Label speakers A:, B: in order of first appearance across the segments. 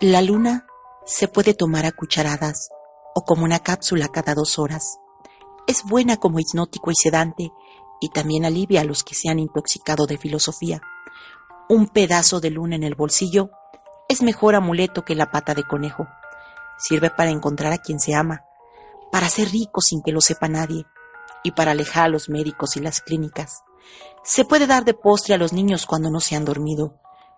A: La luna se puede tomar a cucharadas o como una cápsula cada dos horas. Es buena como hipnótico y sedante y también alivia a los que se han intoxicado de filosofía. Un pedazo de luna en el bolsillo es mejor amuleto que la pata de conejo. Sirve para encontrar a quien se ama, para ser rico sin que lo sepa nadie y para alejar a los médicos y las clínicas. Se puede dar de postre a los niños cuando no se han dormido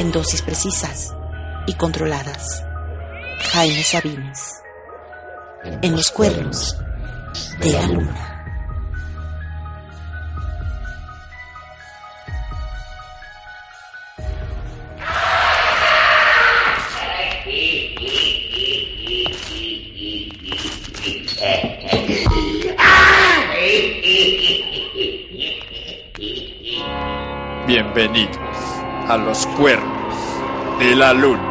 A: en dosis precisas y controladas. Jaime Sabines. En los cuernos de la luna.
B: Bienvenidos a los cuernos de la luna.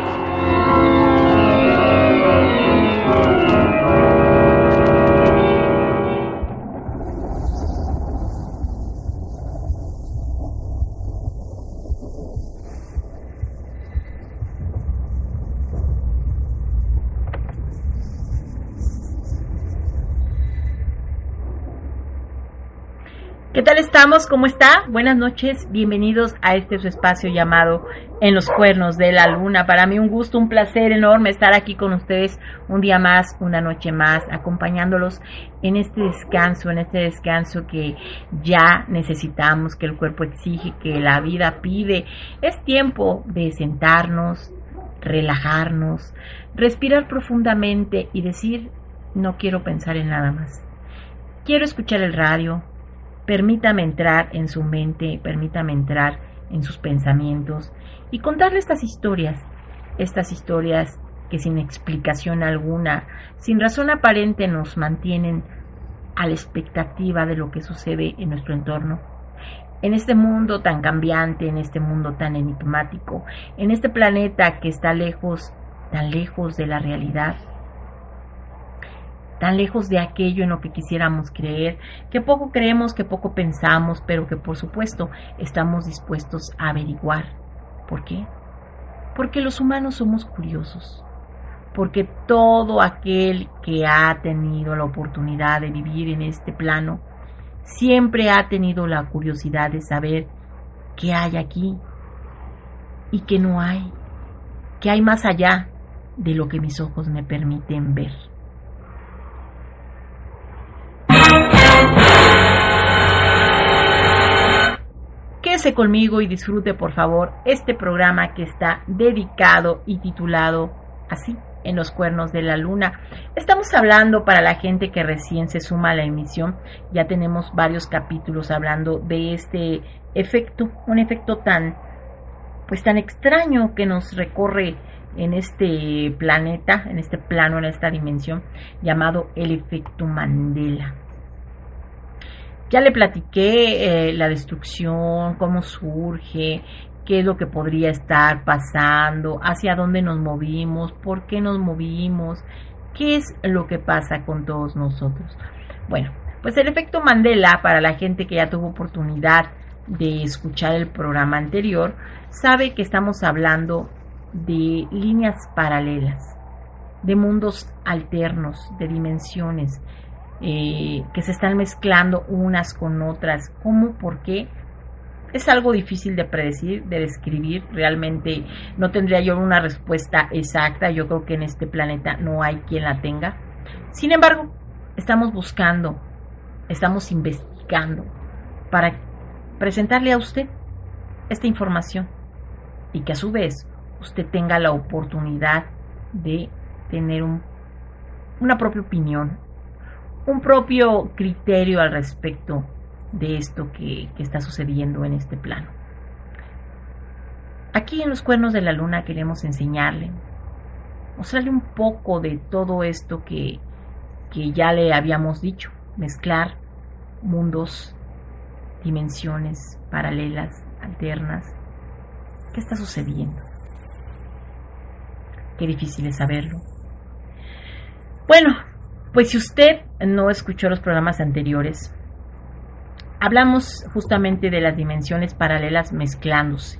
C: ¿Qué tal estamos? ¿Cómo está? Buenas noches, bienvenidos a este espacio llamado En los cuernos de la luna. Para mí un gusto, un placer enorme estar aquí con ustedes un día más, una noche más, acompañándolos en este descanso, en este descanso que ya necesitamos, que el cuerpo exige, que la vida pide. Es tiempo de sentarnos, relajarnos, respirar profundamente y decir, no quiero pensar en nada más. Quiero escuchar el radio, permítame entrar en su mente, permítame entrar en sus pensamientos y contarle estas historias, estas historias que sin explicación alguna, sin razón aparente nos mantienen a la expectativa de lo que sucede en nuestro entorno. En este mundo tan cambiante, en este mundo tan enigmático, en este planeta que está lejos, tan lejos de la realidad, tan lejos de aquello en lo que quisiéramos creer, que poco creemos, que poco pensamos, pero que por supuesto estamos dispuestos a averiguar. ¿Por qué? Porque los humanos somos curiosos, porque todo aquel que ha tenido la oportunidad de vivir en este plano, siempre ha tenido la curiosidad de saber qué hay aquí y qué no hay, qué hay más allá de lo que mis ojos me permiten ver. Quédese conmigo y disfrute por favor este programa que está dedicado y titulado así, en los cuernos de la luna. Estamos hablando para la gente que recién se suma a la emisión, ya tenemos varios capítulos hablando de este efecto, un efecto tan pues tan extraño que nos recorre en este planeta, en este plano, en esta dimensión, llamado el efecto Mandela. Ya le platiqué eh, la destrucción, cómo surge, qué es lo que podría estar pasando, hacia dónde nos movimos, por qué nos movimos, qué es lo que pasa con todos nosotros. Bueno, pues el efecto Mandela, para la gente que ya tuvo oportunidad de escuchar el programa anterior, sabe que estamos hablando de líneas paralelas, de mundos alternos, de dimensiones, eh, que se están mezclando unas con otras. ¿Cómo? ¿Por qué? Es algo difícil de predecir, de describir. Realmente no tendría yo una respuesta exacta. Yo creo que en este planeta no hay quien la tenga. Sin embargo, estamos buscando, estamos investigando para presentarle a usted esta información y que a su vez usted tenga la oportunidad de tener un, una propia opinión un propio criterio al respecto de esto que, está sucediendo en este plano. Aquí en los cuernos de la luna queremos enseñarle mostrarle un poco de todo esto que, que ya le habíamos dicho, mezclar mundos, dimensiones paralelas, alternas. ¿Qué está sucediendo? Qué difícil es saberlo. Bueno, pues si usted no escuchó los programas anteriores, hablamos justamente de las dimensiones paralelas mezclándose.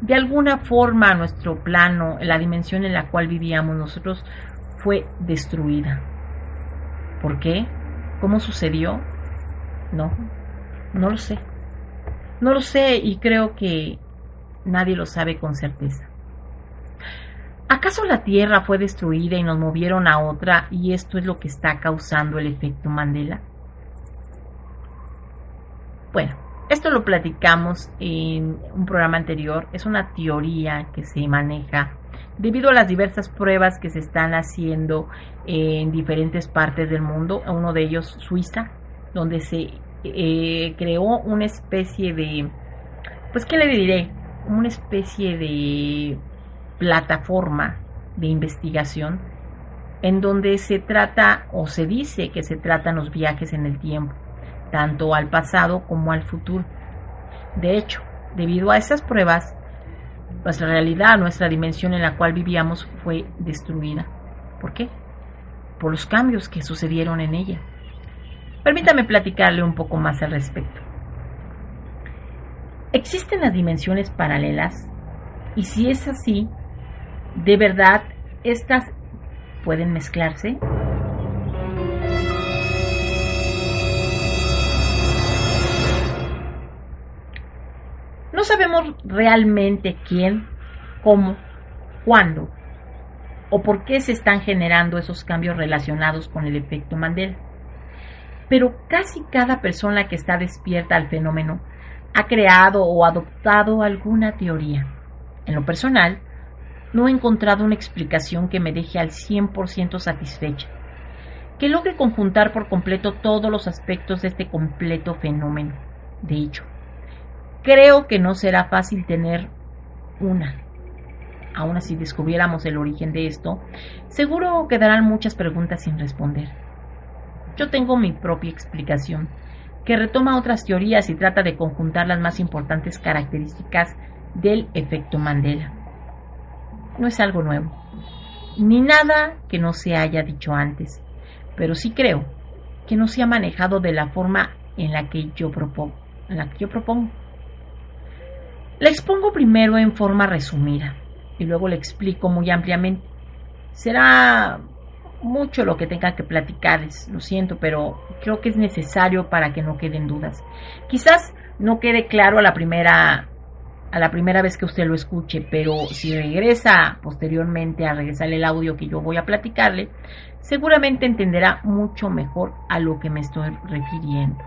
C: De alguna forma nuestro plano, la dimensión en la cual vivíamos nosotros, fue destruida. ¿Por qué? ¿Cómo sucedió? No, no lo sé. No lo sé y creo que nadie lo sabe con certeza. ¿Acaso la Tierra fue destruida y nos movieron a otra y esto es lo que está causando el efecto Mandela? Bueno, esto lo platicamos en un programa anterior, es una teoría que se maneja debido a las diversas pruebas que se están haciendo en diferentes partes del mundo, uno de ellos Suiza, donde se eh, creó una especie de, pues, ¿qué le diré? Una especie de plataforma de investigación en donde se trata o se dice que se tratan los viajes en el tiempo, tanto al pasado como al futuro. De hecho, debido a esas pruebas, nuestra realidad, nuestra dimensión en la cual vivíamos fue destruida. ¿Por qué? Por los cambios que sucedieron en ella. Permítame platicarle un poco más al respecto. ¿Existen las dimensiones paralelas? Y si es así, ¿De verdad estas pueden mezclarse? No sabemos realmente quién, cómo, cuándo o por qué se están generando esos cambios relacionados con el efecto Mandela. Pero casi cada persona que está despierta al fenómeno ha creado o adoptado alguna teoría. En lo personal, no he encontrado una explicación que me deje al 100% satisfecha, que logre conjuntar por completo todos los aspectos de este completo fenómeno. De hecho, creo que no será fácil tener una. Aún así descubriéramos el origen de esto, seguro quedarán muchas preguntas sin responder. Yo tengo mi propia explicación, que retoma otras teorías y trata de conjuntar las más importantes características del efecto Mandela no es algo nuevo, ni nada que no se haya dicho antes, pero sí creo que no se ha manejado de la forma en la que yo propongo. En la que yo propongo. Expongo primero en forma resumida y luego le explico muy ampliamente. Será mucho lo que tenga que platicarles, lo siento, pero creo que es necesario para que no queden dudas. Quizás no quede claro a la primera a la primera vez que usted lo escuche, pero si regresa posteriormente a regresar el audio que yo voy a platicarle, seguramente entenderá mucho mejor a lo que me estoy refiriendo.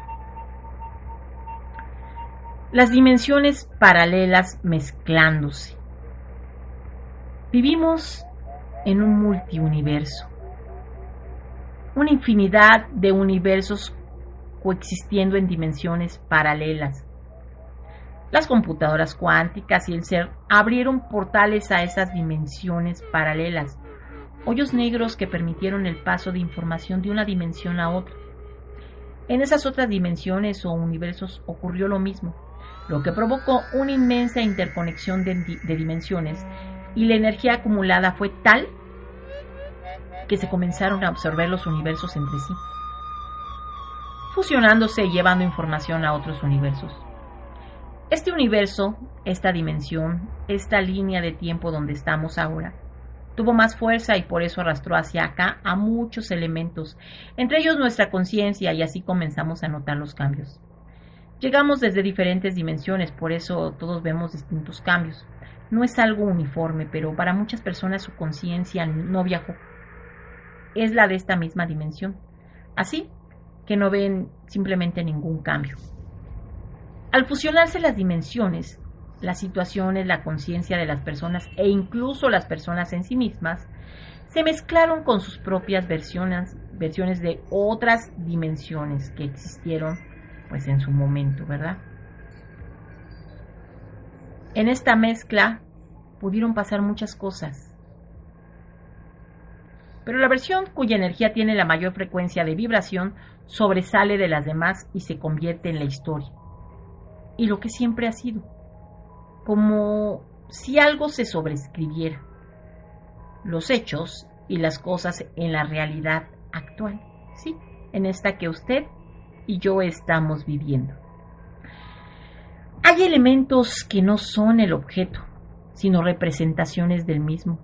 C: Las dimensiones paralelas mezclándose. Vivimos en un multiuniverso, una infinidad de universos coexistiendo en dimensiones paralelas las computadoras cuánticas y el ser abrieron portales a esas dimensiones paralelas, hoyos negros que permitieron el paso de información de una dimensión a otra. En esas otras dimensiones o universos ocurrió lo mismo, lo que provocó una inmensa interconexión de, dimensiones y la energía acumulada fue tal que se comenzaron a absorber los universos entre sí, fusionándose y llevando información a otros universos. Este universo, esta dimensión, esta línea de tiempo donde estamos ahora, tuvo más fuerza y por eso arrastró hacia acá a muchos elementos, entre ellos nuestra conciencia y así comenzamos a notar los cambios. Llegamos desde diferentes dimensiones, por eso todos vemos distintos cambios. No es algo uniforme, pero para muchas personas su conciencia no viajó. Es la de esta misma dimensión. Así que no ven simplemente ningún cambio. Al fusionarse las dimensiones, las situaciones, la conciencia de las personas e incluso las personas en sí mismas, se mezclaron con sus propias versiones, versiones de otras dimensiones que existieron pues en su momento, ¿verdad? En esta mezcla pudieron pasar muchas cosas. pero la versión cuya energía tiene la mayor frecuencia de vibración sobresale de las demás y se convierte en la historia. Y lo que siempre ha sido, como si algo se sobrescribiera, los hechos y las cosas en la realidad actual, sí, en esta que usted y yo estamos viviendo. Hay elementos que no son el objeto, sino representaciones del mismo,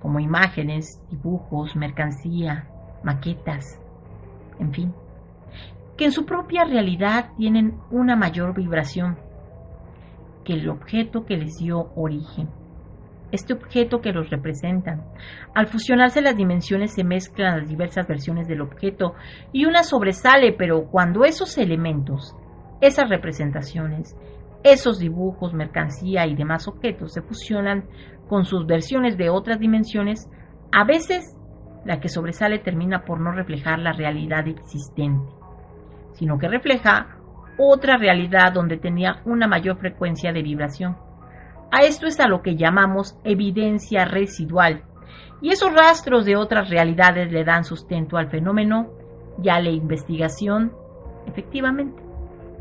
C: como imágenes, dibujos, mercancía, maquetas, en fin, que en su propia realidad tienen una mayor vibración que el objeto que les dio origen. Este objeto que los representa. Al fusionarse las dimensiones se mezclan las diversas versiones del objeto y una sobresale, pero cuando esos elementos, esas representaciones, esos dibujos, mercancía y demás objetos se fusionan con sus versiones de otras dimensiones, a veces la que sobresale termina por no reflejar la realidad existente, sino que refleja otra realidad donde tenía una mayor frecuencia de vibración. A esto es a lo que llamamos evidencia residual, y esos rastros de otras realidades le dan sustento al fenómeno y a la investigación, efectivamente,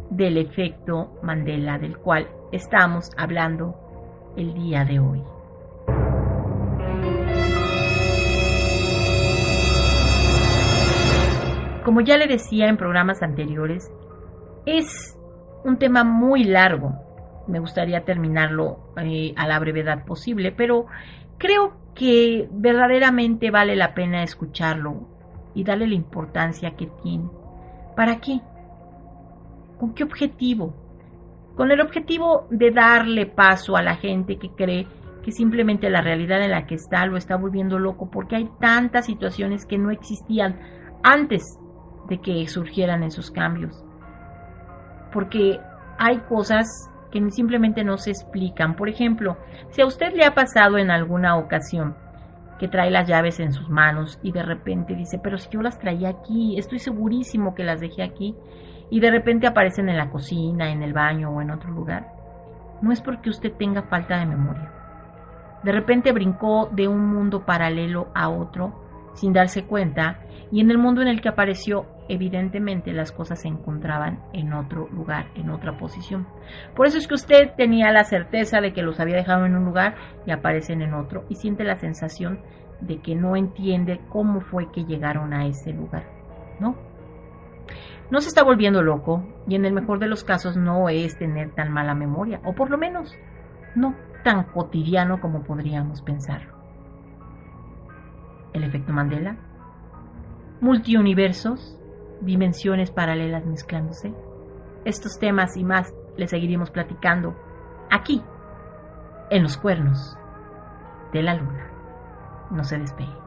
C: del efecto Mandela del cual estamos hablando el día de hoy. Como ya le decía en programas anteriores, es un tema muy largo. Me gustaría terminarlo eh, a la brevedad posible, pero creo que verdaderamente vale la pena escucharlo y darle la importancia que tiene. ¿Para qué? ¿Con qué objetivo? Con el objetivo de darle paso a la gente que cree que simplemente la realidad en la que está lo está volviendo loco porque hay tantas situaciones que no existían antes que surgieran esos cambios. Porque hay cosas que simplemente no se explican. Por ejemplo, si a usted le ha pasado en alguna ocasión que trae las llaves en sus manos y de repente dice, pero si yo las traía aquí, estoy segurísimo que las dejé aquí, y de repente aparecen en la cocina, en el baño o en otro lugar, no es porque usted tenga falta de memoria. De repente brincó de un mundo paralelo a otro sin darse cuenta y en el mundo en el que apareció evidentemente las cosas se encontraban en otro lugar, en otra posición. Por eso es que usted tenía la certeza de que los había dejado en un lugar y aparecen en otro y siente la sensación de que no entiende cómo fue que llegaron a ese lugar, ¿no? No se está volviendo loco y en el mejor de los casos no es tener tan mala memoria, o por lo menos no tan cotidiano como podríamos pensar. El efecto Mandela multiuniversos, dimensiones paralelas mezclándose. Estos temas y más les seguiremos platicando aquí, en los cuernos de la luna. No se despegue.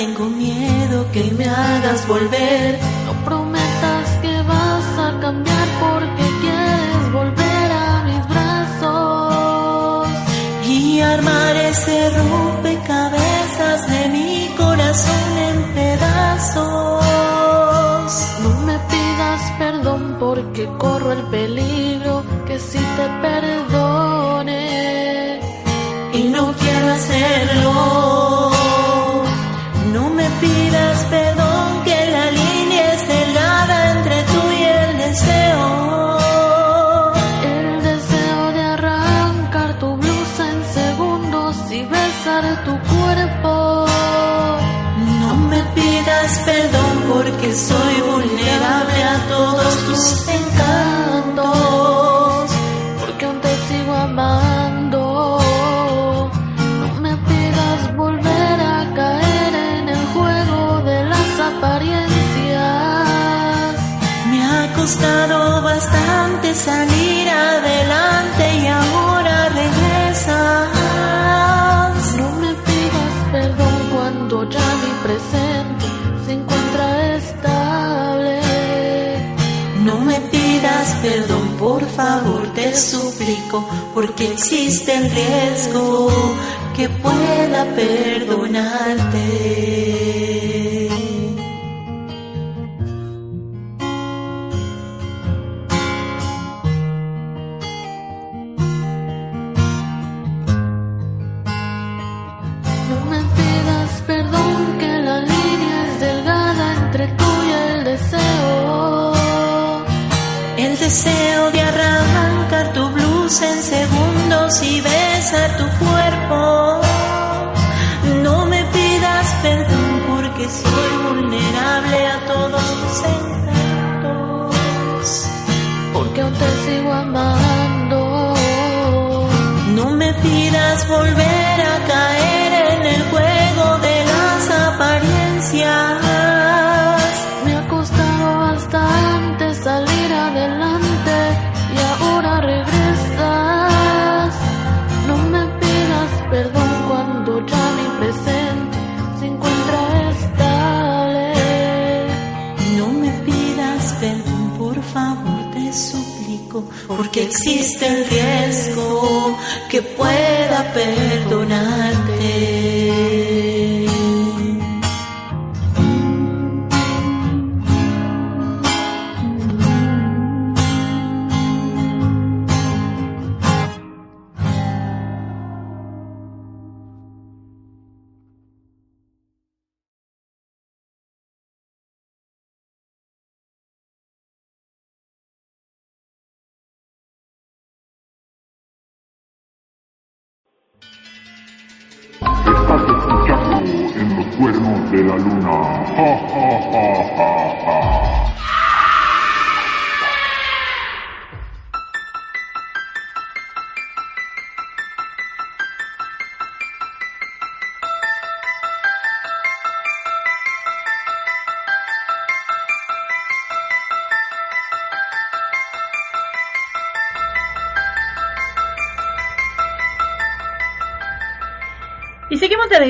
D: Tengo miedo que me hagas volver.
E: No prometas que vas a cambiar porque quieres volver a mis brazos.
D: Y armar ese rompecabezas de mi corazón en pedazos.
E: porque corro el peligro que si te perdone
A: costado bastante salir adelante y ahora regresas.
E: No me pidas perdón cuando ya mi presente se encuentra estable.
A: No me pidas perdón, por favor, te suplico, porque existe el riesgo que pueda perdonarte. en segundos y besa tu cuerpo. No me pidas perdón porque soy vulnerable a todos tus encantos.
E: Porque aún te sigo amando.
A: No me pidas volver porque existe el riesgo que pueda perdonarte.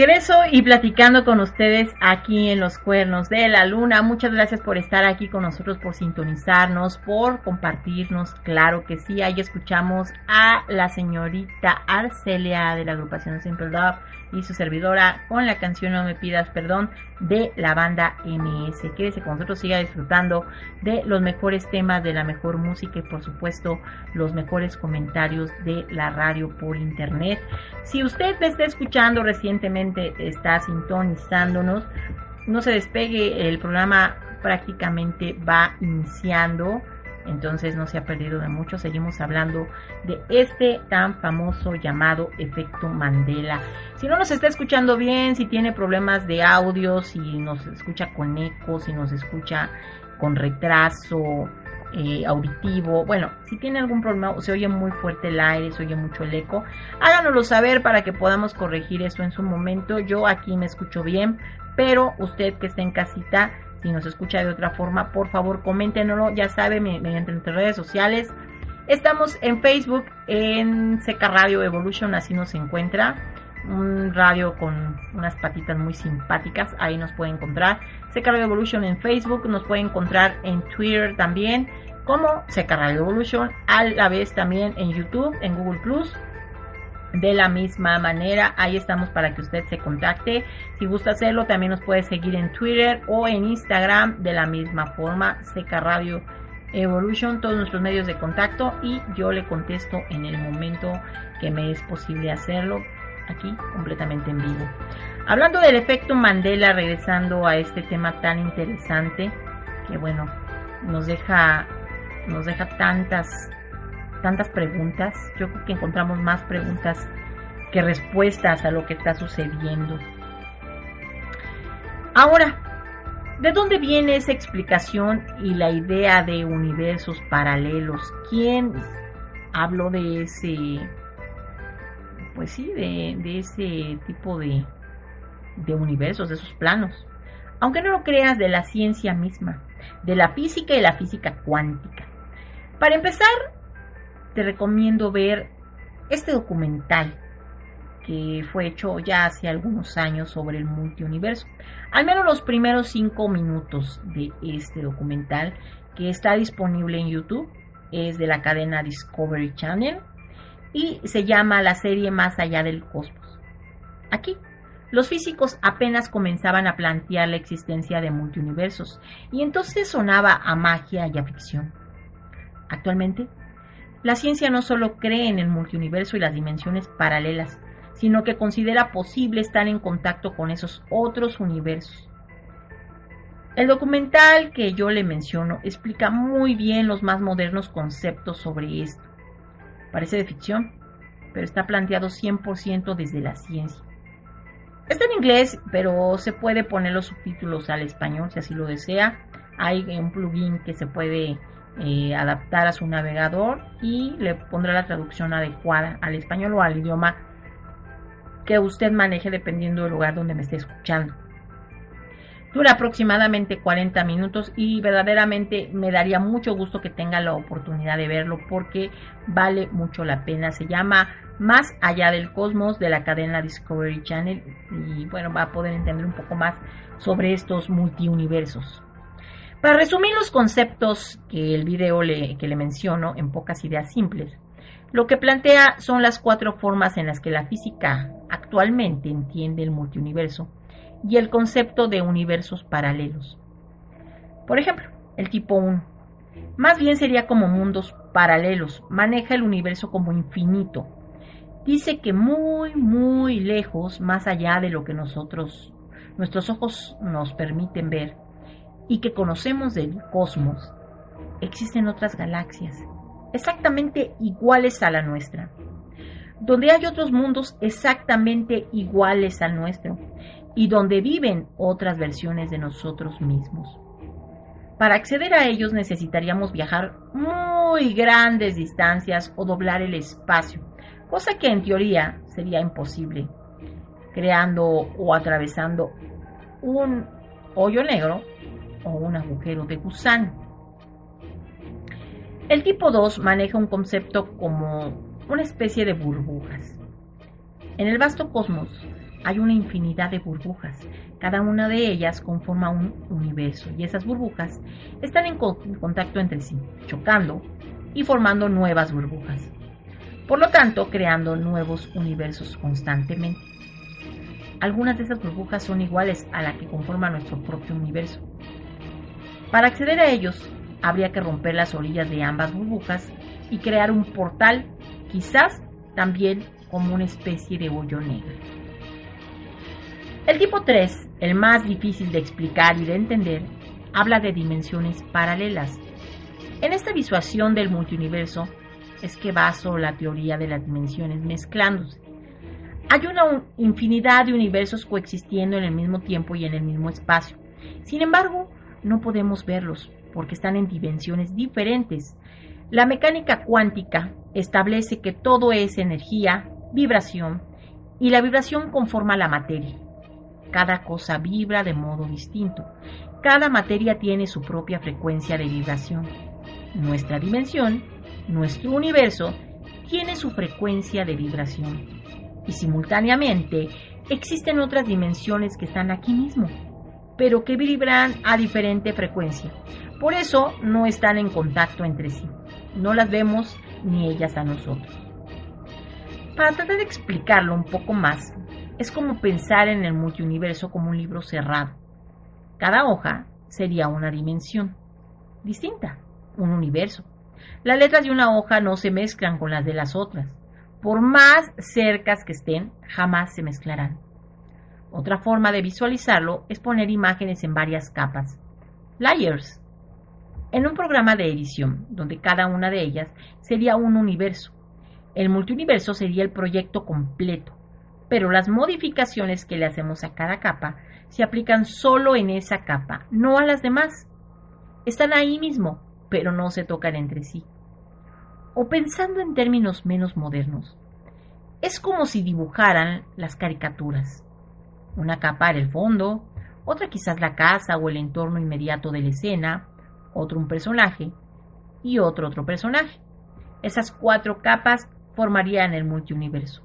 C: Regreso y platicando con ustedes aquí en los cuernos de la luna. Muchas gracias por estar aquí con nosotros, por sintonizarnos, por compartirnos. Claro que sí, ahí escuchamos a la señorita Arcelia de la agrupación Simple Love y su servidora con la canción No me pidas perdón de la banda MS. Quédese con nosotros, siga disfrutando de los mejores temas, de la mejor música y por supuesto los mejores comentarios de la radio por internet. Si usted me está escuchando recientemente, está sintonizándonos, no se despegue, el programa prácticamente va iniciando. Entonces no se ha perdido de mucho. Seguimos hablando de este tan famoso llamado efecto Mandela. Si no nos está escuchando bien, si tiene problemas de audio, si nos escucha con eco, si nos escucha con retraso eh, auditivo, bueno, si tiene algún problema se oye muy fuerte el aire, se oye mucho el eco, háganoslo saber para que podamos corregir esto en su momento. Yo aquí me escucho bien, pero usted que está en casita si nos escucha de otra forma, por favor, coméntenoslo, ya sabe, mediante nuestras redes sociales. Estamos en Facebook, en Seca Radio Evolution, así nos encuentra. Un radio con unas patitas muy simpáticas, ahí nos puede encontrar. Seca Radio Evolution en Facebook, nos puede encontrar en Twitter también, como Seca Radio Evolution, a la vez también en YouTube, en Google Plus de la misma manera. Ahí estamos para que usted se contacte. Si gusta hacerlo, también nos puede seguir en Twitter o en Instagram de la misma forma. Seca Radio Evolution, todos nuestros medios de contacto y yo le contesto en el momento que me es posible hacerlo. aquí completamente en vivo. Hablando del efecto Mandela, regresando a este tema tan interesante, que bueno, nos deja, nos deja tantas, tantas preguntas. Yo creo que encontramos más preguntas que respuestas a lo que está sucediendo. Ahora, ¿de dónde viene esa explicación y la idea de universos paralelos? ¿Quién habló de ese, pues sí, de, de ese tipo de, de universos, de esos planos? Aunque no lo creas, de la ciencia misma, de la física y la física cuántica. Para empezar, te recomiendo ver este documental que fue hecho ya hace algunos años sobre el multiuniverso. Al menos los primeros cinco minutos de este documental que está disponible en YouTube es de la cadena Discovery Channel y se llama la serie Más allá del cosmos. Aquí, los físicos apenas comenzaban a plantear la existencia de multiuniversos y entonces sonaba a magia y a ficción. Actualmente, la ciencia no solo cree en el multiuniverso y las dimensiones paralelas, sino que considera posible estar en contacto con esos otros universos. El documental que yo le menciono explica muy bien los más modernos conceptos sobre esto. Parece de ficción, pero está planteado 100% desde la ciencia. Está en inglés, pero se puede poner los subtítulos al español si así lo desea. Hay un plugin que se puede eh, adaptar a su navegador y le pondrá la traducción adecuada al español o al idioma que usted maneje dependiendo del lugar donde me esté escuchando. Dura aproximadamente 40 minutos y verdaderamente me daría mucho gusto que tenga la oportunidad de verlo porque vale mucho la pena. Se llama Más allá del cosmos de la cadena Discovery Channel y bueno, va a poder entender un poco más sobre estos multiuniversos. Para resumir los conceptos que el video le, que le menciono en pocas ideas simples, lo que plantea son las cuatro formas en las que la física actualmente entiende el multiuniverso y el concepto de universos paralelos. Por ejemplo, el tipo 1. Más bien sería como mundos paralelos, maneja el universo como infinito. Dice que muy, muy lejos, más allá de lo que nosotros, nuestros ojos nos permiten ver y que conocemos del cosmos, existen otras galaxias exactamente iguales a la nuestra, donde hay otros mundos exactamente iguales al nuestro y donde viven otras versiones de nosotros mismos. Para acceder a ellos necesitaríamos viajar muy grandes distancias o doblar el espacio, cosa que en teoría sería imposible, creando o atravesando un hoyo negro o un agujero de gusano. El tipo 2 maneja un concepto como una especie de burbujas. En el vasto cosmos hay una infinidad de burbujas. Cada una de ellas conforma un universo y esas burbujas están en contacto entre sí, chocando y formando nuevas burbujas. Por lo tanto, creando nuevos universos constantemente. Algunas de esas burbujas son iguales a la que conforma nuestro propio universo. Para acceder a ellos, habría que romper las orillas de ambas burbujas y crear un portal, quizás también como una especie de hoyo negro. El tipo 3, el más difícil de explicar y de entender, habla de dimensiones paralelas. En esta visualización del multiuniverso es que baso la teoría de las dimensiones mezclándose. Hay una infinidad de universos coexistiendo en el mismo tiempo y en el mismo espacio. Sin embargo, no podemos verlos porque están en dimensiones diferentes. La mecánica cuántica establece que todo es energía, vibración, y la vibración conforma la materia. Cada cosa vibra de modo distinto. Cada materia tiene su propia frecuencia de vibración. Nuestra dimensión, nuestro universo, tiene su frecuencia de vibración. Y simultáneamente existen otras dimensiones que están aquí mismo, pero que vibran a diferente frecuencia. Por eso no están en contacto entre sí. No las vemos ni ellas a nosotros. Para tratar de explicarlo un poco más, es como pensar en el multiuniverso como un libro cerrado. Cada hoja sería una dimensión distinta, un universo. Las letras de una hoja no se mezclan con las de las otras. Por más cercas que estén, jamás se mezclarán. Otra forma de visualizarlo es poner imágenes en varias capas. Layers. En un programa de edición, donde cada una de ellas sería un universo. El multiuniverso sería el proyecto completo, pero las modificaciones que le hacemos a cada capa se aplican solo en esa capa, no a las demás. Están ahí mismo, pero no se tocan entre sí. O pensando en términos menos modernos, es como si dibujaran las caricaturas. Una capa era el fondo, otra quizás la casa o el entorno inmediato de la escena, otro un personaje y otro otro personaje. Esas cuatro capas formarían el multiuniverso.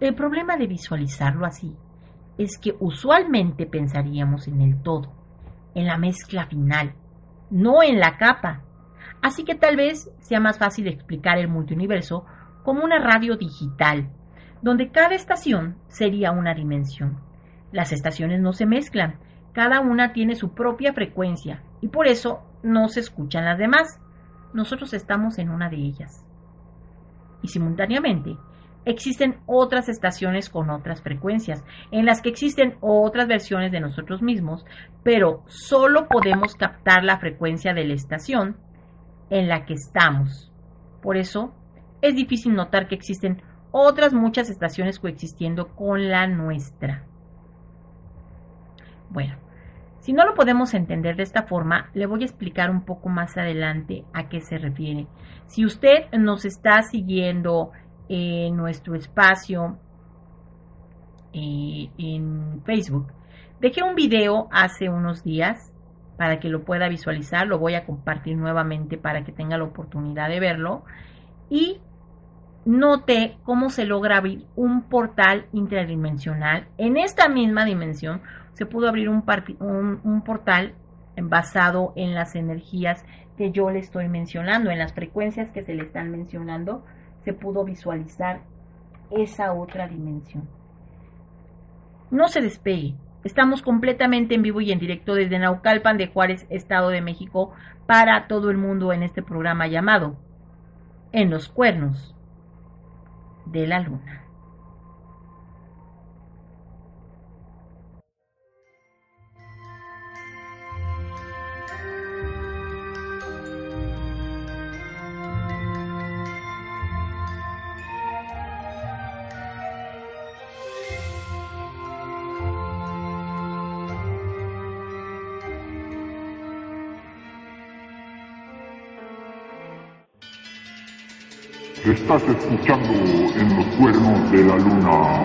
C: El problema de visualizarlo así es que usualmente pensaríamos en el todo, en la mezcla final, no en la capa. Así que tal vez sea más fácil explicar el multiuniverso como una radio digital, donde cada estación sería una dimensión. Las estaciones no se mezclan, cada una tiene su propia frecuencia y por eso no se escuchan las demás. Nosotros estamos en una de ellas. Y simultáneamente existen otras estaciones con otras frecuencias, en las que existen otras versiones de nosotros mismos, pero solo podemos captar la frecuencia de la estación en la que estamos. Por eso es difícil notar que existen otras muchas estaciones coexistiendo con la nuestra. Bueno, si no lo podemos entender de esta forma, le voy a explicar un poco más adelante a qué se refiere. Si usted nos está siguiendo en nuestro espacio eh, en Facebook, dejé un video hace unos días para que lo pueda visualizar, lo voy a compartir nuevamente para que tenga la oportunidad de verlo y note cómo se logra abrir un portal interdimensional. En esta misma dimensión se pudo abrir un, un, portal basado en las energías que yo le estoy mencionando, en las frecuencias que se le están mencionando, se pudo visualizar esa otra dimensión. No se despegue. Estamos completamente en vivo y en directo desde Naucalpan de Juárez, Estado de México, para todo el mundo en este programa llamado En los Cuernos de la luna.
F: Estás escuchando en los cuernos de la luna.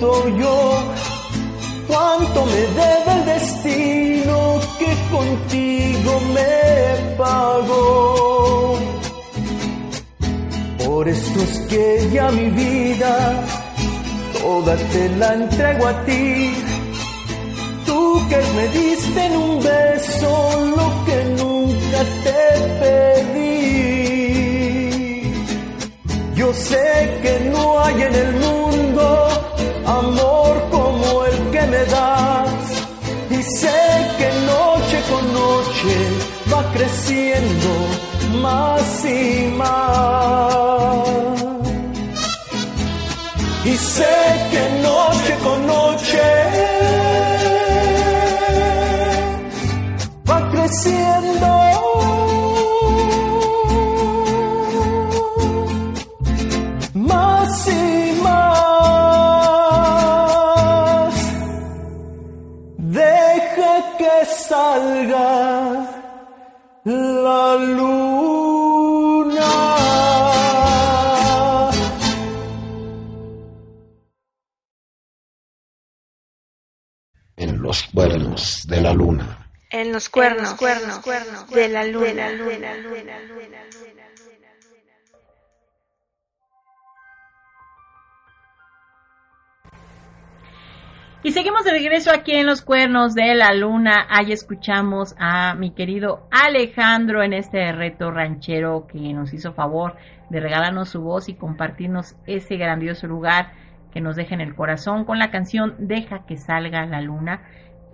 G: yo, ¿cuánto me debe el destino que contigo me pagó? Por eso es que ya mi vida, toda te la entrego a ti. Tú que me diste en un beso lo que nunca te pedí. Yo sé que no hay en el mundo creciendo más y más. Y sé que noche con noche
H: cuernos de la luna.
I: En los cuernos, cuernos, cuernos de la luna. De la luna, luna, luna, luna.
C: Y seguimos de regreso aquí en los cuernos de la luna. Ahí escuchamos a mi querido Alejandro en este reto ranchero que nos hizo favor de regalarnos su voz y compartirnos ese grandioso lugar que nos deja en el corazón con la canción Deja que salga la luna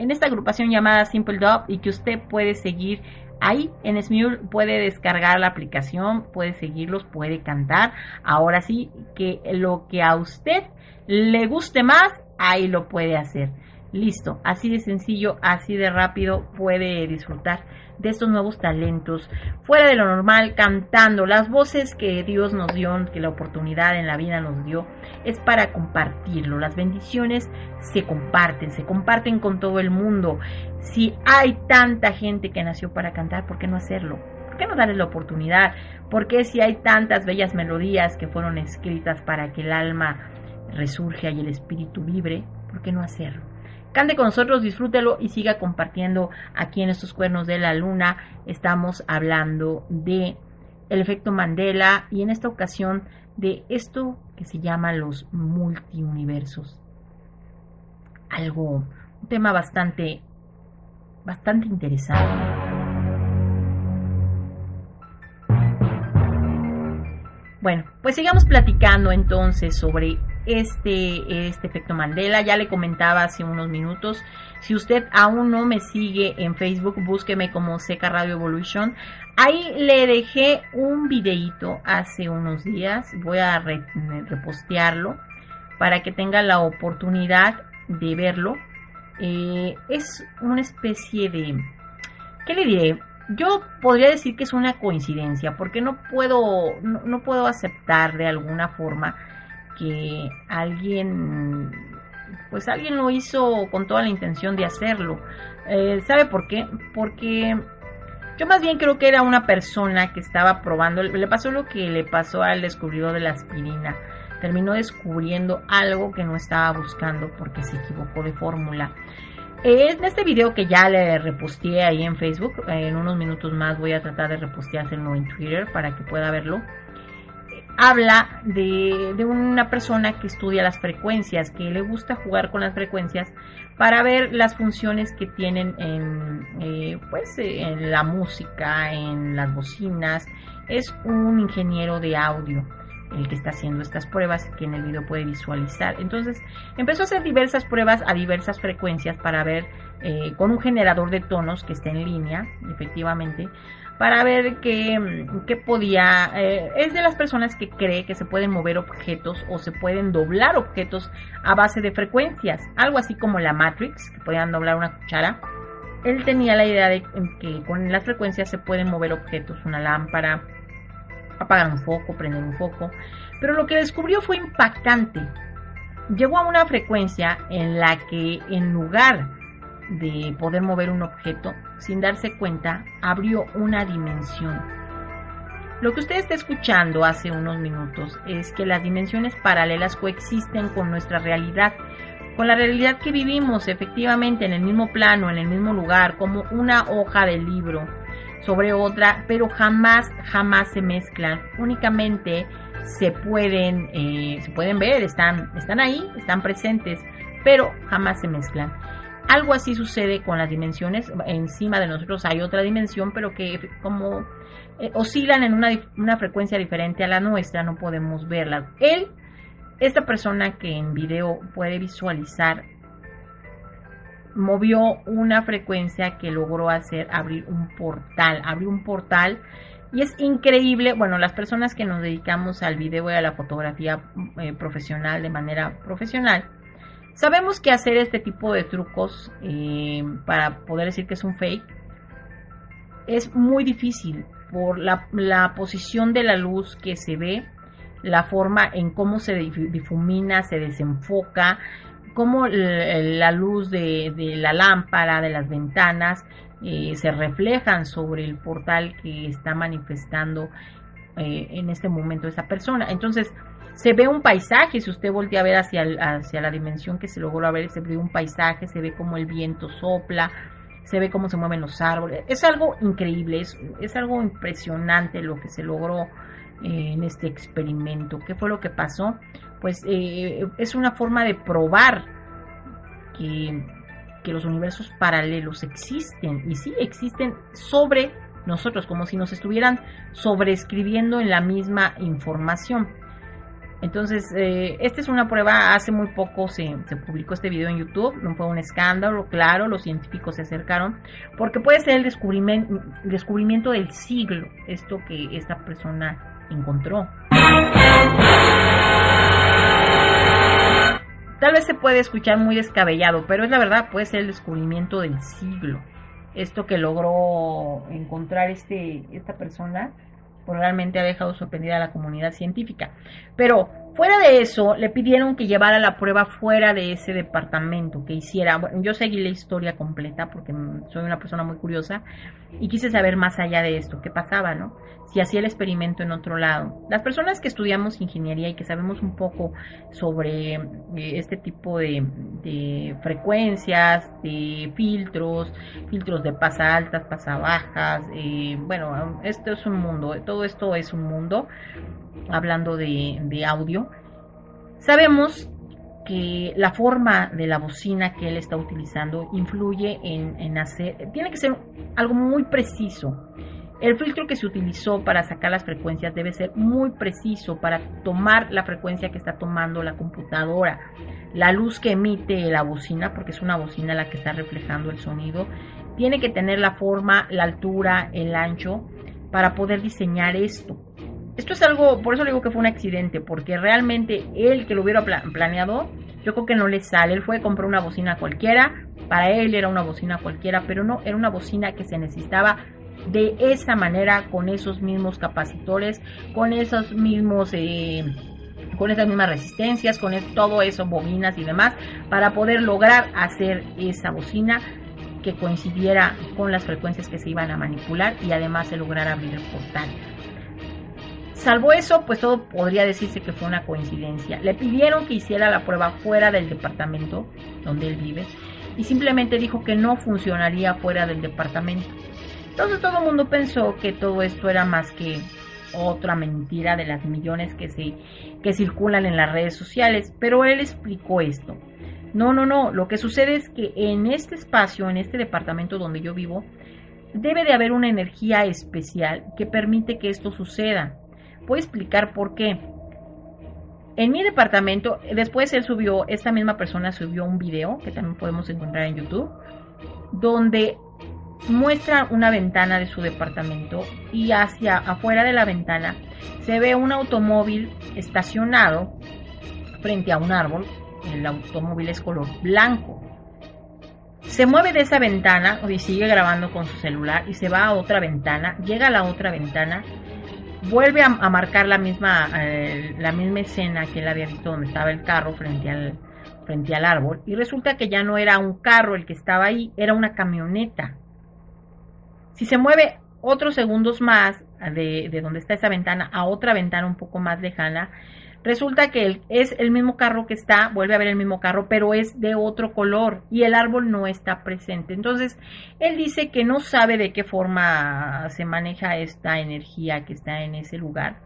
C: en esta agrupación llamada Simple Dub y que usted puede seguir ahí en Smule, puede descargar la aplicación, puede seguirlos, puede cantar. Ahora sí que lo que a usted le guste más, ahí lo puede hacer. Listo, así de sencillo, así de rápido puede disfrutar de estos nuevos talentos, fuera de lo normal, cantando. Las voces que Dios nos dio, que la oportunidad en la vida nos dio, es para compartirlo. Las bendiciones se comparten, se comparten con todo el mundo. Si hay tanta gente que nació para cantar, ¿por qué no hacerlo? ¿Por qué no darles la oportunidad? ¿Por qué si hay tantas bellas melodías que fueron escritas para que el alma resurja y el espíritu vibre, ¿por qué no hacerlo? Cante con nosotros, disfrútelo y siga compartiendo aquí en estos cuernos de la luna. Estamos hablando de el efecto Mandela y en esta ocasión de esto que se llama los multiuniversos. Algo, un tema bastante, bastante interesante. Bueno, pues sigamos platicando entonces sobre este, este efecto Mandela. Ya le comentaba hace unos minutos. Si usted aún no me sigue en Facebook, búsqueme como Seca Radio Evolution. Ahí le dejé un videito hace unos días. Voy a repostearlo para que tenga la oportunidad de verlo. Eh, es una especie de... ¿Qué le diré? Yo podría decir que es una coincidencia, porque no puedo, no puedo aceptar de alguna forma que alguien, pues alguien lo hizo con toda la intención de hacerlo. Eh, ¿Sabe por qué? Porque yo más bien creo que era una persona que estaba probando, le pasó lo que le pasó al descubridor de la aspirina. Terminó descubriendo algo que no estaba buscando porque se equivocó de fórmula. En este video que ya le reposteé ahí en Facebook, en unos minutos más voy a tratar de reposteárselo en Twitter para que pueda verlo habla de, de, una persona que estudia las frecuencias, que le gusta jugar con las frecuencias para ver las funciones que tienen en, eh, pues, en la música, en las bocinas. Es un ingeniero de audio el que está haciendo estas pruebas que en el video puede visualizar. Entonces empezó a hacer diversas pruebas a diversas frecuencias para ver eh, con un generador de tonos que está en línea, efectivamente, para ver qué, podía... Eh, es de las personas que cree que se pueden mover objetos o se pueden doblar objetos a base de frecuencias, algo así como la Matrix, que podían doblar una cuchara. Él tenía la idea de que con las frecuencias se pueden mover objetos, una lámpara, apagar un foco, prender un foco. Pero lo que descubrió fue impactante. Llegó a una frecuencia en la que en lugar de poder mover un objeto, sin darse cuenta, abrió una dimensión. Lo que usted está escuchando hace unos minutos es que las dimensiones paralelas coexisten con nuestra realidad, con la realidad que vivimos efectivamente en el mismo plano, en el mismo lugar, como una hoja de libro sobre otra, pero jamás, jamás se mezclan. Únicamente se pueden, eh, se pueden ver, están, están ahí, están presentes, pero jamás se mezclan. Algo así sucede con las dimensiones. Encima de nosotros hay otra dimensión, pero que como eh, oscilan en una, una, frecuencia diferente a la nuestra, no podemos verla. Él, esta persona que en video puede visualizar, movió una frecuencia que logró hacer abrir un portal, abrió un portal y es increíble, bueno, las personas que nos dedicamos al video y a la fotografía eh, profesional de manera profesional, sabemos que hacer este tipo de trucos eh, para poder decir que es un fake es muy difícil por la, la, posición de la luz que se ve, la forma en cómo se difumina, se desenfoca, cómo la luz de, de la lámpara, de las ventanas, eh, se reflejan sobre el portal que está manifestando eh, en este momento esa persona. Entonces, se ve un paisaje, si usted voltea a ver hacia, hacia la dimensión que se logró ver, se ve un paisaje, se ve como el viento sopla, se ve cómo se mueven los árboles. Es algo increíble, es, es algo impresionante lo que se logró eh, en este experimento. ¿Qué fue lo que pasó? Pues es una forma de probar que que los universos paralelos existen y sí existen sobre nosotros, como si nos estuvieran sobreescribiendo en la misma información. Entonces, eh, esta es una prueba, hace muy poco se, publicó este video en YouTube, no fue un escándalo, claro, los científicos se acercaron, porque puede ser el descubrimiento, descubrimiento del siglo, esto que esta persona encontró. Tal vez se puede escuchar muy descabellado, pero es la verdad, puede ser el descubrimiento del siglo. Esto que logró encontrar este, esta persona, realmente ha dejado sorprendida a la comunidad científica. Pero fuera de eso, le pidieron que llevara la prueba fuera de ese departamento, que hiciera, bueno, yo seguí la historia completa porque soy una persona muy curiosa y quise saber más allá de esto, qué pasaba, ¿no? si hacía el experimento en otro lado. Las personas que estudiamos ingeniería y que sabemos un poco sobre eh, este tipo de, frecuencias, de filtros, filtros de pasa altas, pasa bajas, eh, bueno, esto es un mundo, todo esto es un mundo, hablando de, audio, sabemos que la forma de la bocina que él está utilizando influye en, en hacer, tiene que ser algo muy preciso el filtro que se utilizó para sacar las frecuencias debe ser muy preciso para tomar la frecuencia que está tomando la computadora. La luz que emite la bocina, porque es una bocina la que está reflejando el sonido, tiene que tener la forma, la altura, el ancho para poder diseñar esto. Esto es algo, por eso le digo que fue un accidente, porque realmente él que lo hubiera planeado, yo creo que no le sale. Él fue a comprar una bocina cualquiera, para él era una bocina cualquiera, pero no, era una bocina que se necesitaba de esa manera con esos mismos capacitores, con esos mismos... Eh, con esas mismas resistencias, con todo eso, bobinas y demás, para poder lograr hacer esa bocina que coincidiera con las frecuencias que se iban a manipular y además se lograra abrir el portal. Salvo eso, pues todo podría decirse que fue una coincidencia. Le pidieron que hiciera la prueba fuera del departamento donde él vive y simplemente dijo que no funcionaría fuera del departamento. Entonces todo el mundo pensó que todo esto era más que otra mentira de las millones que, se, que circulan en las redes sociales, pero él explicó esto. No, no, no, lo que sucede es que en este espacio, en este departamento donde yo vivo, debe de haber una energía especial que permite que esto suceda. Voy a explicar por qué. En mi departamento, después él subió, esta misma persona subió un video que también podemos encontrar en YouTube, donde muestra una ventana de su departamento y hacia afuera de la ventana se ve un automóvil estacionado frente a un árbol. El automóvil es color blanco. Se mueve de esa ventana y sigue grabando con su celular y se va a otra ventana, llega a la otra ventana, vuelve a, marcar la misma, eh, la misma escena que él había visto donde estaba el carro frente al, frente al árbol y resulta que ya no era un carro el que estaba ahí, era una camioneta. Si se mueve otros segundos más, de, de donde está esa ventana a otra ventana un poco más lejana, resulta que es el mismo carro que está, vuelve a ver el mismo carro, pero es de otro color y el árbol no está presente. Entonces, él dice que no sabe de qué forma se maneja esta energía que está en ese lugar,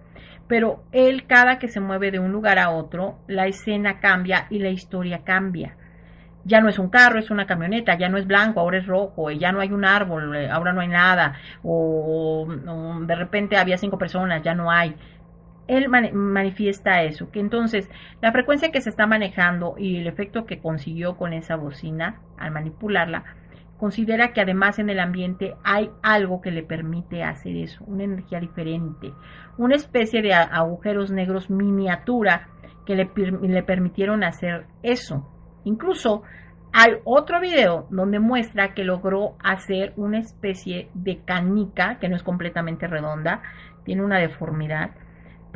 C: pero él cada que se mueve de un lugar a otro, la escena cambia y la historia cambia. Ya no es un carro, es una camioneta, ya no es blanco, ahora es rojo, ya no hay un árbol, eh, ahora no hay nada, o de repente había cinco personas, ya no hay él mani- manifiesta eso, que entonces la frecuencia que se está manejando y el efecto que consiguió con esa bocina al manipularla, considera que además en el ambiente hay algo que le permite hacer eso, una energía diferente, una especie de agujeros negros miniatura que le, le permitieron hacer eso. Incluso hay otro video donde muestra que logró hacer una especie de canica que no es completamente redonda, tiene una deformidad,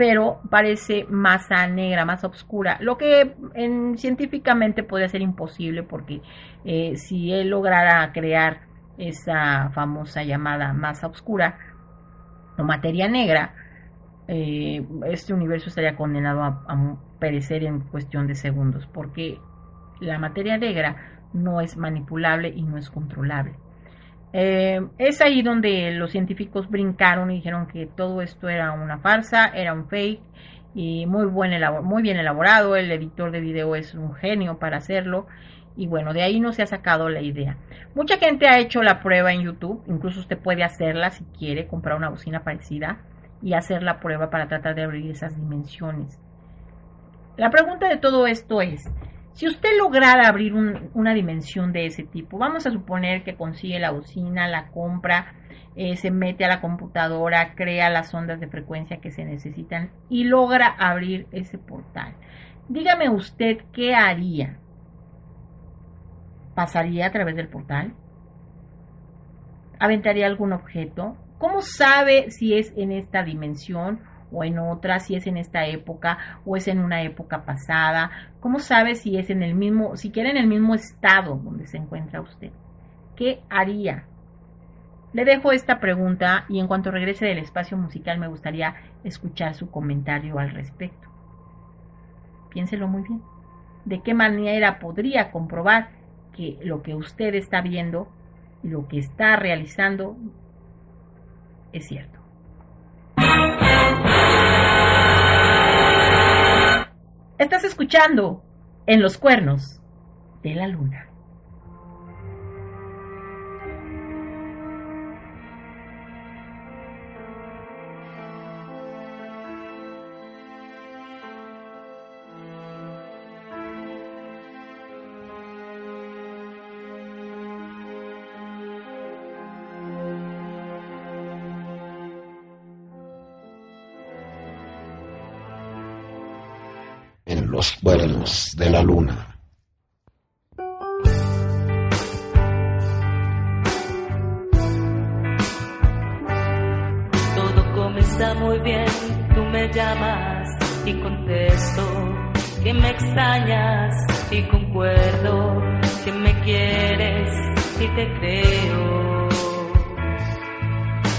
C: pero parece masa negra, masa oscura, lo que en, científicamente puede ser imposible porque eh, si él lograra crear esa famosa llamada masa oscura o materia negra, eh, este universo estaría condenado a perecer en cuestión de segundos porque la materia negra no es manipulable y no es controlable. Eh, es ahí donde los científicos brincaron y dijeron que todo esto era una farsa, era un fake y muy, buen muy bien elaborado. El editor de video es un genio para hacerlo y bueno, de ahí no se ha sacado la idea. Mucha gente ha hecho la prueba en YouTube, incluso usted puede hacerla si quiere, comprar una bocina parecida y hacer la prueba para tratar de abrir esas dimensiones. La pregunta de todo esto es, si usted lograra abrir un- una dimensión de ese tipo, vamos a suponer que consigue la bocina, la compra, eh, se mete a la computadora, crea las ondas de frecuencia que se necesitan y logra abrir ese portal. Dígame usted qué haría. ¿Pasaría a través del portal? ¿Aventaría algún objeto? ¿Cómo sabe si es en esta dimensión o en otra, si es en esta época o es en una época pasada? ¿Cómo sabe si es en el mismo, siquiera en el mismo estado donde se encuentra usted? ¿Qué haría? Le dejo esta pregunta y en cuanto regrese del espacio musical me gustaría escuchar su comentario al respecto. Piénselo muy bien. ¿De qué manera podría comprobar que lo que usted está viendo y lo que está realizando es cierto? Estás escuchando en los cuernos de la luna.
H: De la luna.
D: Todo comienza muy bien, tú me llamas y contesto que me extrañas y concuerdo que me quieres y te creo.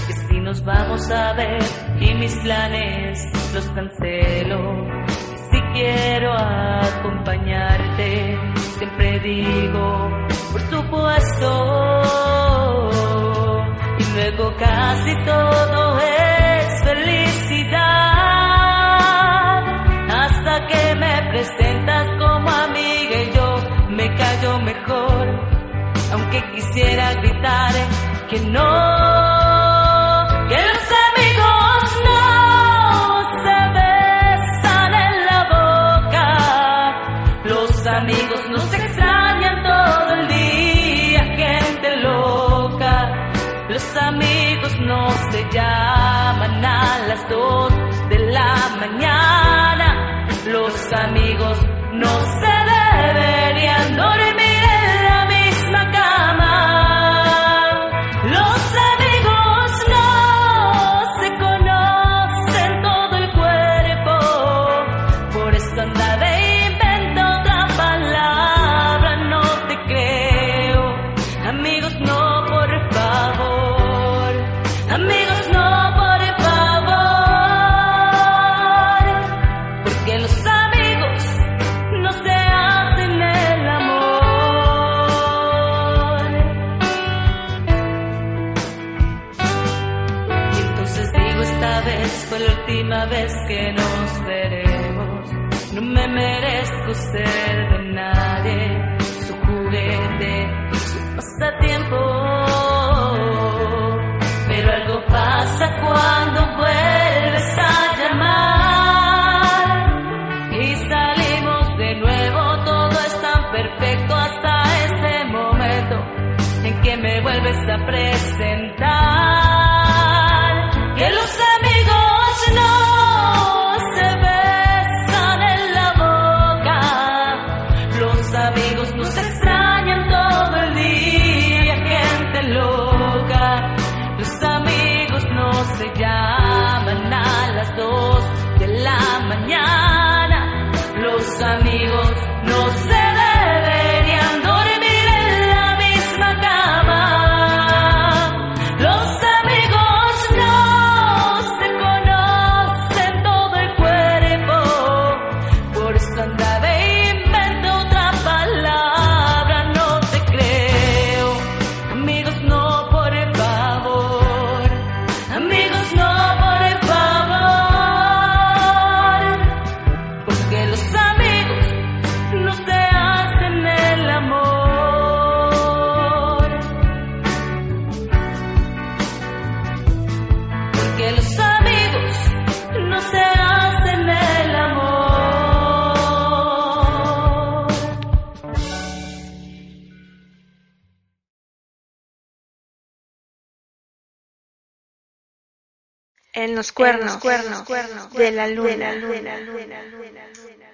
D: Que si nos vamos a ver y mis planes los cancelo, quiero acompañarte, siempre digo, por supuesto. Y luego casi todo es felicidad. Hasta que me presentas como amiga y yo me callo mejor. Aunque quisiera gritar que no,
I: En los cuernos, cuernos, cuernos de la luna, luna, luna, luna.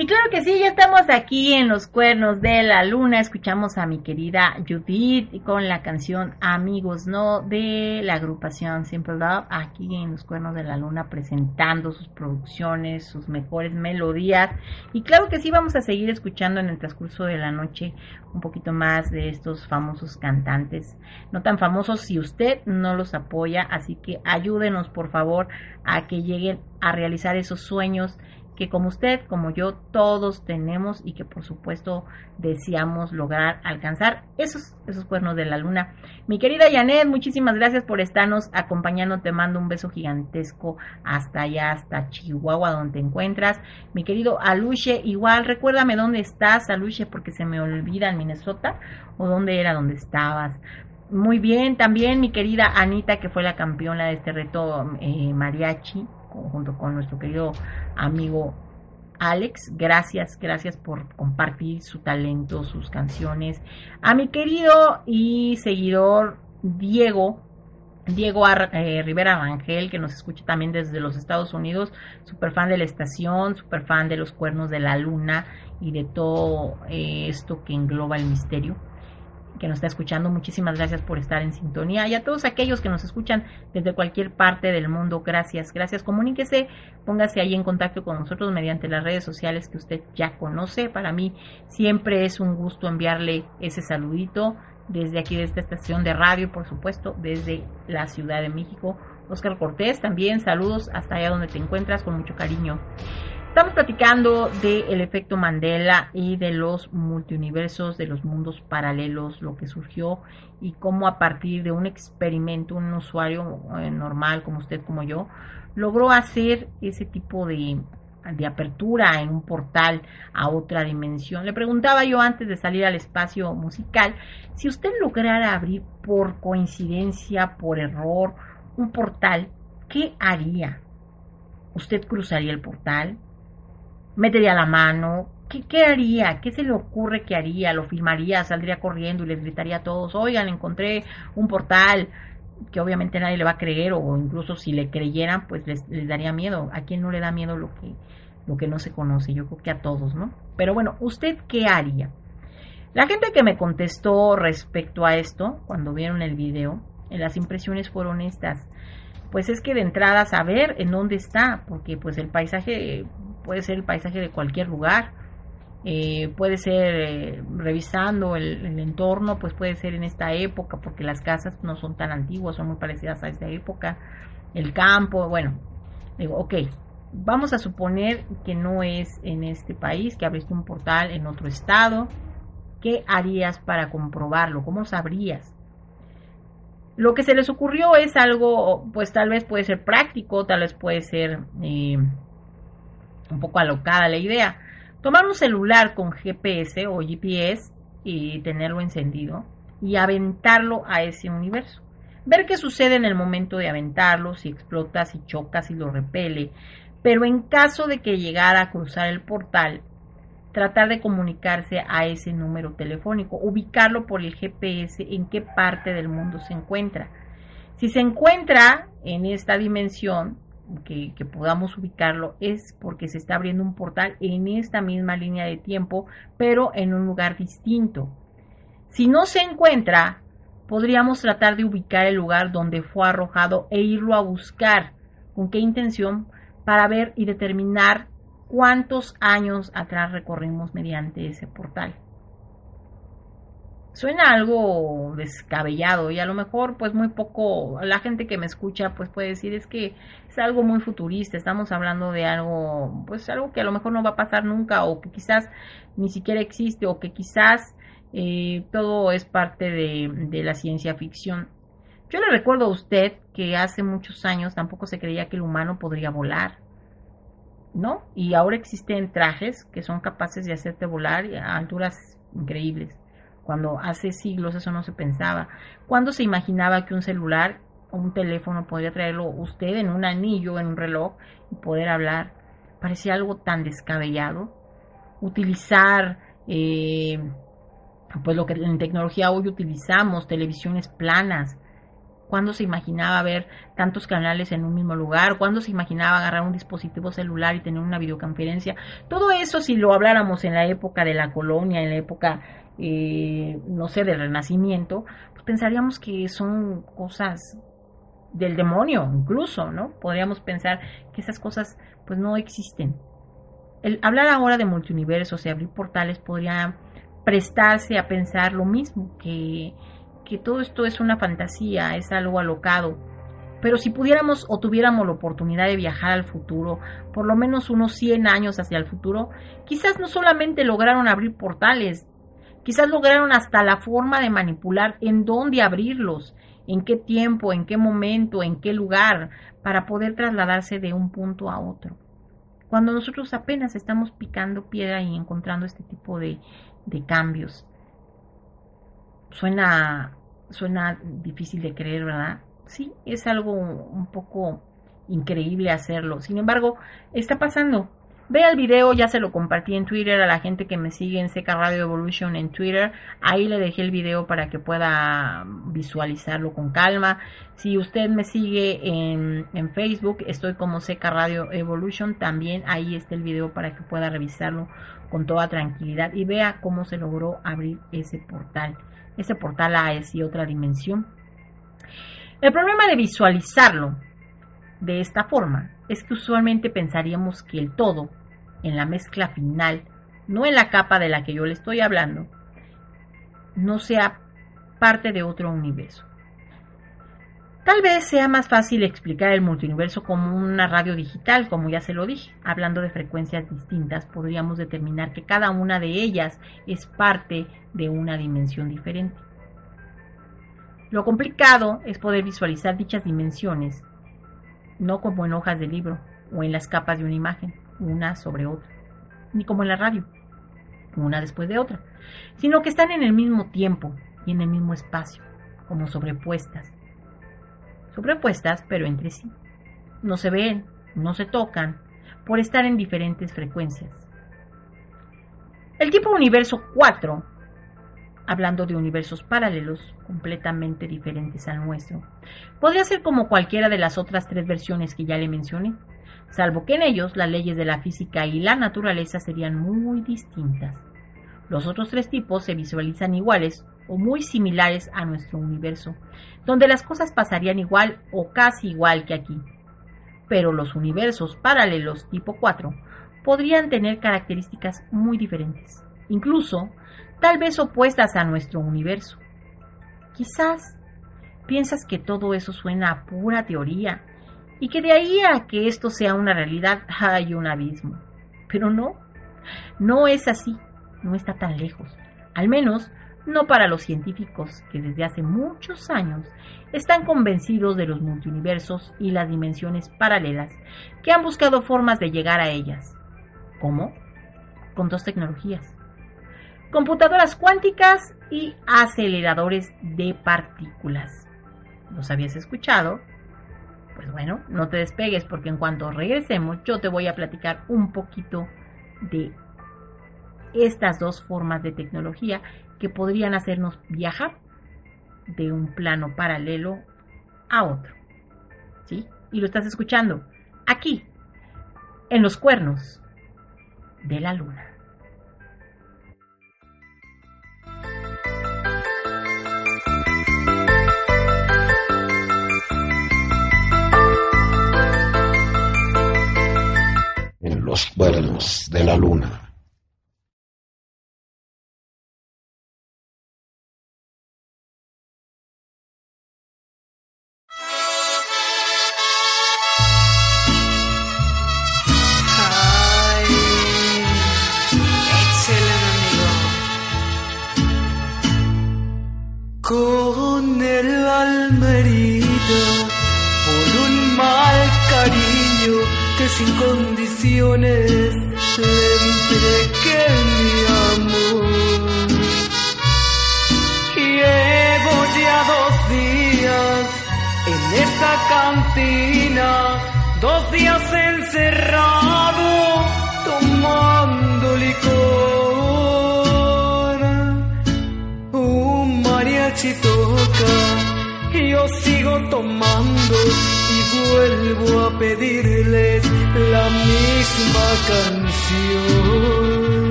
C: Y claro que sí, ya estamos aquí en los cuernos de la luna. Escuchamos a mi querida Judith con la canción Amigos No de la agrupación Simple Love, aquí en los cuernos de la luna presentando sus producciones, sus mejores melodías. Y claro que sí, vamos a seguir escuchando en el transcurso de la noche un poquito más de estos famosos cantantes. No tan famosos si usted no los apoya, así que ayúdenos por favor a que lleguen a realizar esos sueños que como usted, como yo, todos tenemos y que por supuesto deseamos lograr alcanzar esos, esos cuernos de la luna. Mi querida Janet, muchísimas gracias por estarnos acompañando. Te mando un beso gigantesco hasta allá, hasta Chihuahua, donde te encuentras. Mi querido Aluche, igual, recuérdame dónde estás, Aluche, porque se me olvida en Minnesota o dónde era donde estabas. Muy bien, también mi querida Anita, que fue la campeona de este reto eh, mariachi, junto con nuestro querido amigo Alex. Gracias, gracias por compartir su talento, sus canciones. A mi querido y seguidor Diego. Diego eh, Rivera Rangel, que nos escucha también desde los Estados Unidos, super fan de la estación, super fan de los cuernos de la luna y de todo eh, esto que engloba el misterio que nos está escuchando. Muchísimas gracias por estar en sintonía. Y a todos aquellos que nos escuchan desde cualquier parte del mundo, gracias, gracias. Comuníquese, póngase ahí en contacto con nosotros mediante las redes sociales que usted ya conoce. Para mí siempre es un gusto enviarle ese saludito desde aquí, de esta estación de radio, por supuesto, desde la Ciudad de México. Oscar Cortés, también saludos hasta allá donde te encuentras con mucho cariño. Estamos platicando del efecto Mandela y de los multiuniversos, de los mundos paralelos, lo que surgió y cómo a partir de un experimento, un usuario eh, normal como usted, como yo, logró hacer ese tipo de, de apertura en un portal a otra dimensión. Le preguntaba yo antes de salir al espacio musical, si usted lograra abrir por coincidencia, por error, un portal, ¿qué haría? ¿Usted cruzaría el portal? Metería la mano, ¿qué, ¿qué, haría? ¿Qué se le ocurre que haría? ¿Lo filmaría? ¿Saldría corriendo y les gritaría a todos, oigan, encontré un portal? que obviamente nadie le va a creer o incluso si le creyeran pues les, les, daría miedo. ¿A quién no le da miedo lo que, lo que no se conoce? Yo creo que a todos, ¿no? Pero bueno, ¿usted qué haría? La gente que me contestó respecto a esto, cuando vieron el video, las impresiones fueron estas. Pues es que de entrada saber en dónde está, porque pues el paisaje puede ser el paisaje de cualquier lugar, eh, puede ser eh, revisando el, entorno, pues puede ser en esta época, porque las casas no son tan antiguas, son muy parecidas a esta época, el campo, bueno, digo, ok, vamos a suponer que no es en este país, que abriste un portal en otro estado, ¿Qué harías para comprobarlo? ¿Cómo sabrías? Lo que se les ocurrió es algo, pues tal vez puede ser práctico, tal vez puede ser eh, un poco alocada la idea. Tomar un celular con GPS o GPS y tenerlo encendido y aventarlo a ese universo. Ver qué sucede en el momento de aventarlo, si explota, si choca, si lo repele. Pero en caso de que llegara a cruzar el portal, tratar de comunicarse a ese número telefónico, ubicarlo por el GPS en qué parte del mundo se encuentra. Si se encuentra en esta dimensión, que, podamos ubicarlo, es porque se está abriendo un portal en esta misma línea de tiempo, pero en un lugar distinto. Si no se encuentra, podríamos tratar de ubicar el lugar donde fue arrojado e irlo a buscar. ¿Con qué intención? Para ver y determinar cuántos años atrás recorrimos mediante ese portal. Suena algo descabellado y a lo mejor pues muy poco, la gente que me escucha pues puede decir es que es algo muy futurista, estamos hablando de algo pues algo que a lo mejor no va a pasar nunca o que quizás ni siquiera existe o que quizás eh, todo es parte de, de la ciencia ficción. Yo le recuerdo a usted que hace muchos años tampoco se creía que el humano podría volar ¿no? Y ahora existen trajes que son capaces de hacerte volar a alturas increíbles. Cuando hace siglos eso no se pensaba. ¿Cuándo se imaginaba que un celular o un teléfono podría traerlo usted en un anillo, en un reloj y poder hablar? Parecía algo tan descabellado. Utilizar, eh, pues lo que en tecnología hoy utilizamos, televisiones planas, ¿Cuándo se imaginaba ver tantos canales en un mismo lugar? ¿Cuándo se imaginaba agarrar un dispositivo celular y tener una videoconferencia? Todo eso, si lo habláramos en la época de la colonia, en la época, eh, no sé, del renacimiento, pues pensaríamos que son cosas del demonio, incluso, ¿no? Podríamos pensar que esas cosas, pues no existen. El hablar ahora de multiuniversos y abrir portales podría prestarse a pensar lo mismo, que que todo esto es una fantasía, es algo alocado. Pero si pudiéramos o tuviéramos la oportunidad de viajar al futuro, por lo menos unos 100 años hacia el futuro, quizás no solamente lograron abrir portales, quizás lograron hasta la forma de manipular en dónde abrirlos, en qué tiempo, en qué momento, en qué lugar, para poder trasladarse de un punto a otro. Cuando nosotros apenas estamos picando piedra y encontrando este tipo de, cambios. Suena suena difícil de creer, ¿verdad? Sí, es algo un poco increíble hacerlo. Sin embargo, está pasando. Ve el video, ya se lo compartí en Twitter a la gente que me sigue en Seca Radio Evolution en Twitter. Ahí le dejé el video para que pueda visualizarlo con calma. Si usted me sigue en, en Facebook, estoy como Seca Radio Evolution. También ahí está el video para que pueda revisarlo con toda tranquilidad y vea cómo se logró abrir ese portal ese portal a y otra dimensión. El problema de visualizarlo de esta forma es que usualmente pensaríamos que el todo, en la mezcla final, no en la capa de la que yo le estoy hablando, no sea parte de otro universo. Tal vez sea más fácil explicar el multiverso como una radio digital, como ya se lo dije. Hablando de frecuencias distintas, podríamos determinar que cada una de ellas es parte de una dimensión diferente. Lo complicado es poder visualizar dichas dimensiones, no como en hojas de libro o en las capas de una imagen, una sobre otra, ni como en la radio, una después de otra, sino que están en el mismo tiempo y en el mismo espacio, como sobrepuestas sobrepuestas pero entre sí. No se ven, no se tocan, por estar en diferentes frecuencias. El tipo universo 4, hablando de universos paralelos completamente diferentes al nuestro, podría ser como cualquiera de las otras tres versiones que ya le mencioné, salvo que en ellos las leyes de la física y la naturaleza serían muy distintas. Los otros tres tipos se visualizan iguales o muy similares a nuestro universo, donde las cosas pasarían igual o casi igual que aquí. Pero los universos paralelos tipo 4 podrían tener características muy diferentes, incluso tal vez opuestas a nuestro universo. Quizás piensas que todo eso suena a pura teoría y que de ahí a que esto sea una realidad hay un abismo. Pero no, no es así, no está tan lejos.
J: Al menos no para los científicos que desde hace muchos años están convencidos de los multiuniversos y las dimensiones paralelas que han buscado formas de llegar a ellas. ¿Cómo? Con dos tecnologías. Computadoras cuánticas y aceleradores de partículas. ¿Los habías escuchado? Pues bueno, no te despegues porque en cuanto regresemos yo te voy a platicar un poquito de estas dos formas de tecnología que podrían hacernos viajar de un plano paralelo a otro. ¿Sí? Y lo estás escuchando aquí, en los cuernos de la luna.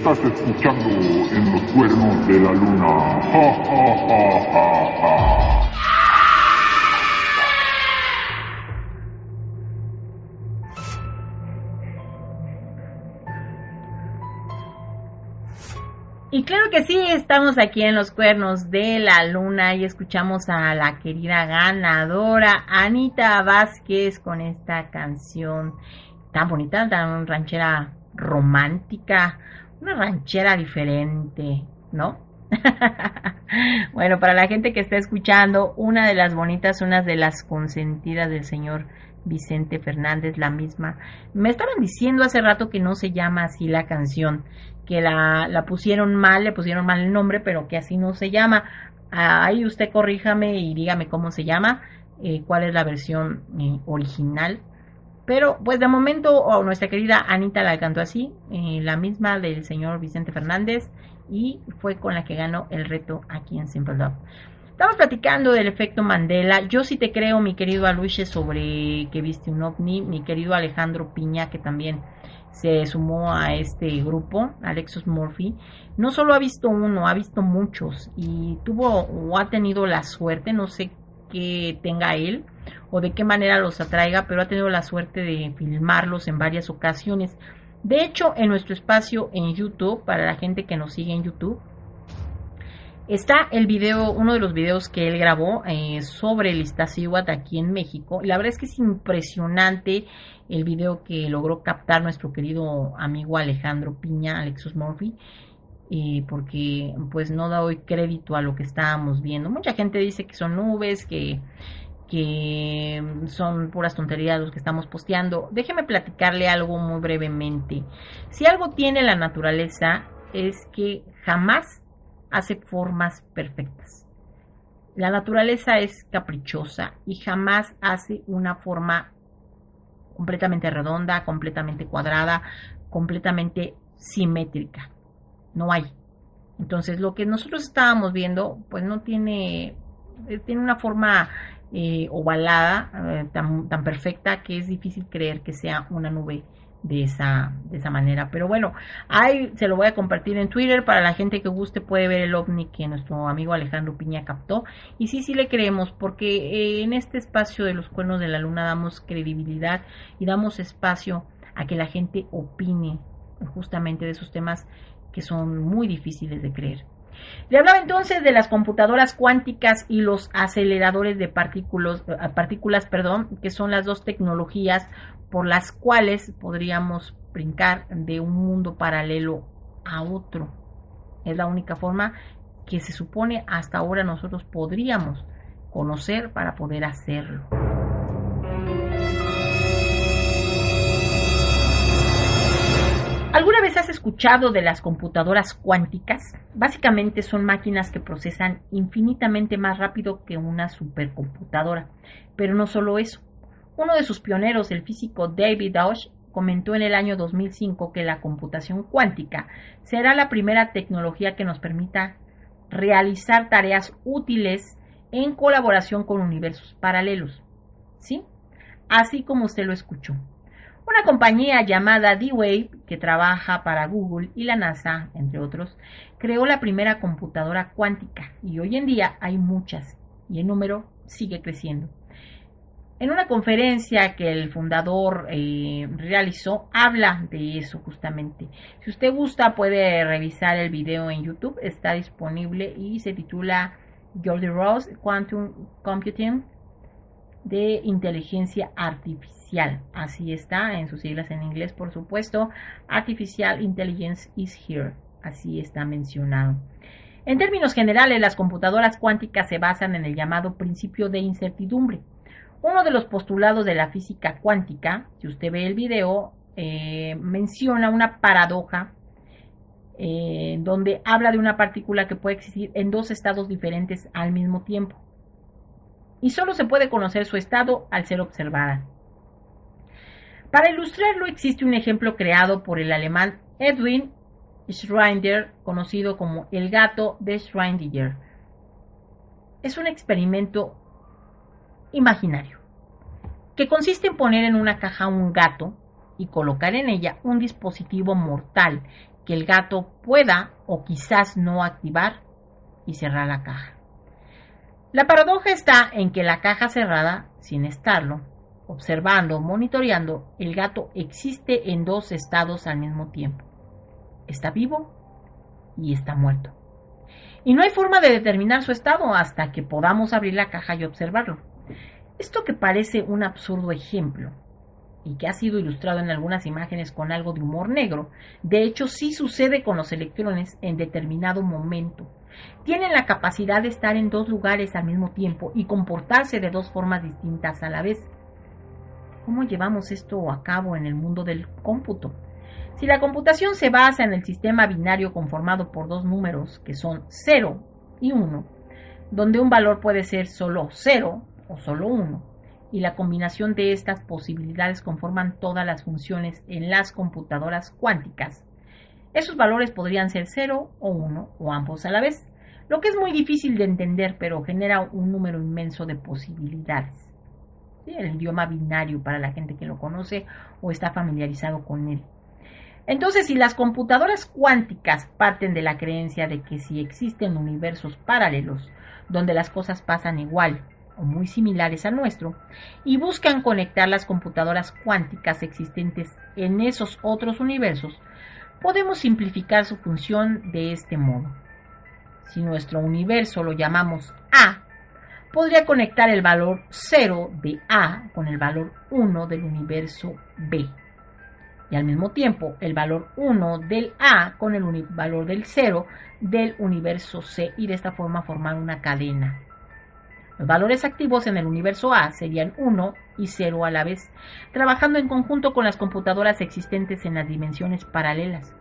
F: Estás escuchando en los cuernos de la luna. Ja, ja, ja, ja, ja.
J: Y claro que sí, estamos aquí en los cuernos de la luna y escuchamos a la querida ganadora Anita Vázquez con esta canción tan bonita, tan ranchera romántica, una ranchera diferente, ¿no? bueno, para la gente que está escuchando, una de las bonitas, una de las consentidas del señor Vicente Fernández, la misma. Me estaban diciendo hace rato que no se llama así la canción, que la, pusieron mal, le pusieron mal el nombre, pero que así no se llama.
C: Ahí usted corríjame y dígame cómo se llama, eh, cuál es la versión eh, original. Pero pues de momento oh, nuestra querida Anita la cantó así, eh, la misma del señor Vicente Fernández y fue con la que ganó el reto aquí en Simple Love. Estamos platicando del efecto Mandela. Yo sí te creo, mi querido Aluche, sobre que viste un ovni. Mi querido Alejandro Piña, que también se sumó a este grupo, Alexis Murphy. No solo ha visto uno, ha visto muchos y tuvo o ha tenido la suerte, no sé qué tenga él o de qué manera los atraiga, pero ha tenido la suerte de filmarlos en varias ocasiones. De hecho, en nuestro espacio en YouTube, para la gente que nos sigue en YouTube, Está el video, uno de los videos que él grabó eh, sobre el Iztaccíhuatl aquí en México. La verdad es que es impresionante el video que logró captar nuestro querido amigo Alejandro Piña, Alexis Murphy, eh, porque pues no doy crédito a lo que estábamos viendo. Mucha gente dice que son nubes, que, que son puras tonterías los que estamos posteando. Déjeme platicarle algo muy brevemente. Si algo tiene la naturaleza es que jamás hace formas perfectas. La naturaleza es caprichosa y jamás hace una forma completamente redonda, completamente cuadrada, completamente simétrica. No hay. Entonces lo que nosotros estábamos viendo pues no tiene, eh, tiene una forma eh, ovalada eh, tan, tan perfecta que es difícil creer que sea una nube de esa, de esa manera. Pero bueno, ahí se lo voy a compartir en Twitter para la gente que guste puede ver el ovni que nuestro amigo Alejandro Piña captó. Y sí, sí le creemos porque eh, en este espacio de los cuernos de la luna damos credibilidad y damos espacio a que la gente opine justamente de esos temas que son muy difíciles de creer. Le hablaba entonces de las computadoras cuánticas y los aceleradores de partículas, eh, partículas perdón, que son las dos tecnologías por las cuales podríamos brincar de un mundo paralelo a otro. Es la única forma que se supone hasta ahora nosotros podríamos conocer para poder hacerlo. ¿Alguna vez has escuchado de las computadoras cuánticas? Básicamente son máquinas que procesan infinitamente más rápido que una supercomputadora. Pero no solo eso. Uno de sus pioneros, el físico David Deutsch, comentó en el año 2005 que la computación cuántica será la primera tecnología que nos permita realizar tareas útiles en colaboración con universos paralelos. ¿Sí? Así como usted lo escuchó. Una compañía llamada D-Wave, que trabaja para Google y la NASA, entre otros, creó la primera computadora cuántica y hoy en día hay muchas y el número sigue creciendo. En una conferencia que el fundador eh, realizó, habla de eso justamente. Si usted gusta, puede revisar el video en YouTube, está disponible y se titula Jordi Ross Quantum Computing de inteligencia artificial. Así está en sus siglas en inglés, por supuesto. Artificial Intelligence is here. Así está mencionado. En términos generales, las computadoras cuánticas se basan en el llamado principio de incertidumbre uno de los postulados de la física cuántica, si usted ve el video, eh, menciona una paradoja eh, donde habla de una partícula que puede existir en dos estados diferentes al mismo tiempo. Y solo se puede conocer su estado al ser observada. Para ilustrarlo existe un ejemplo creado por el alemán Edwin Schrödinger, conocido como el gato de Schrödinger. Es un experimento imaginario, que consiste en poner en una caja un gato y colocar en ella un dispositivo mortal que el gato pueda o quizás no activar y cerrar la caja. La paradoja está en que la caja cerrada, sin estarlo, observando, monitoreando, el gato existe en dos estados al mismo tiempo. Está vivo y está muerto. Y no hay forma de determinar su estado hasta que podamos abrir la caja y observarlo. Esto que parece un absurdo ejemplo y que ha sido ilustrado en algunas imágenes con algo de humor negro, de hecho sí sucede con los electrones en determinado momento. Tienen la capacidad de estar en dos lugares al mismo tiempo y comportarse de dos formas distintas a la vez. ¿Cómo llevamos esto a cabo en el mundo del cómputo? Si la computación se basa en el sistema binario conformado por dos números que son 0 y 1, donde un valor puede ser solo 0 o solo 1, y la combinación de estas posibilidades conforman todas las funciones en las computadoras cuánticas. Esos valores podrían ser 0 o 1 o ambos a la vez, lo que es muy difícil de entender, pero genera un número inmenso de posibilidades. El idioma binario para la gente que lo conoce o está familiarizado con él. Entonces, si las computadoras cuánticas parten de la creencia de que si existen universos paralelos donde las cosas pasan igual o muy similares a nuestro, y buscan conectar las computadoras cuánticas existentes en esos otros universos, podemos simplificar su función de este modo. Si nuestro universo lo llamamos A, podría conectar el valor 0 de A con el valor 1 del universo B. Y al mismo tiempo el valor 1 del A con el valor del 0 del universo C y de esta forma formar una cadena. Los valores activos en el universo A serían 1 y 0 a la vez, trabajando en conjunto con las computadoras existentes en las dimensiones paralelas.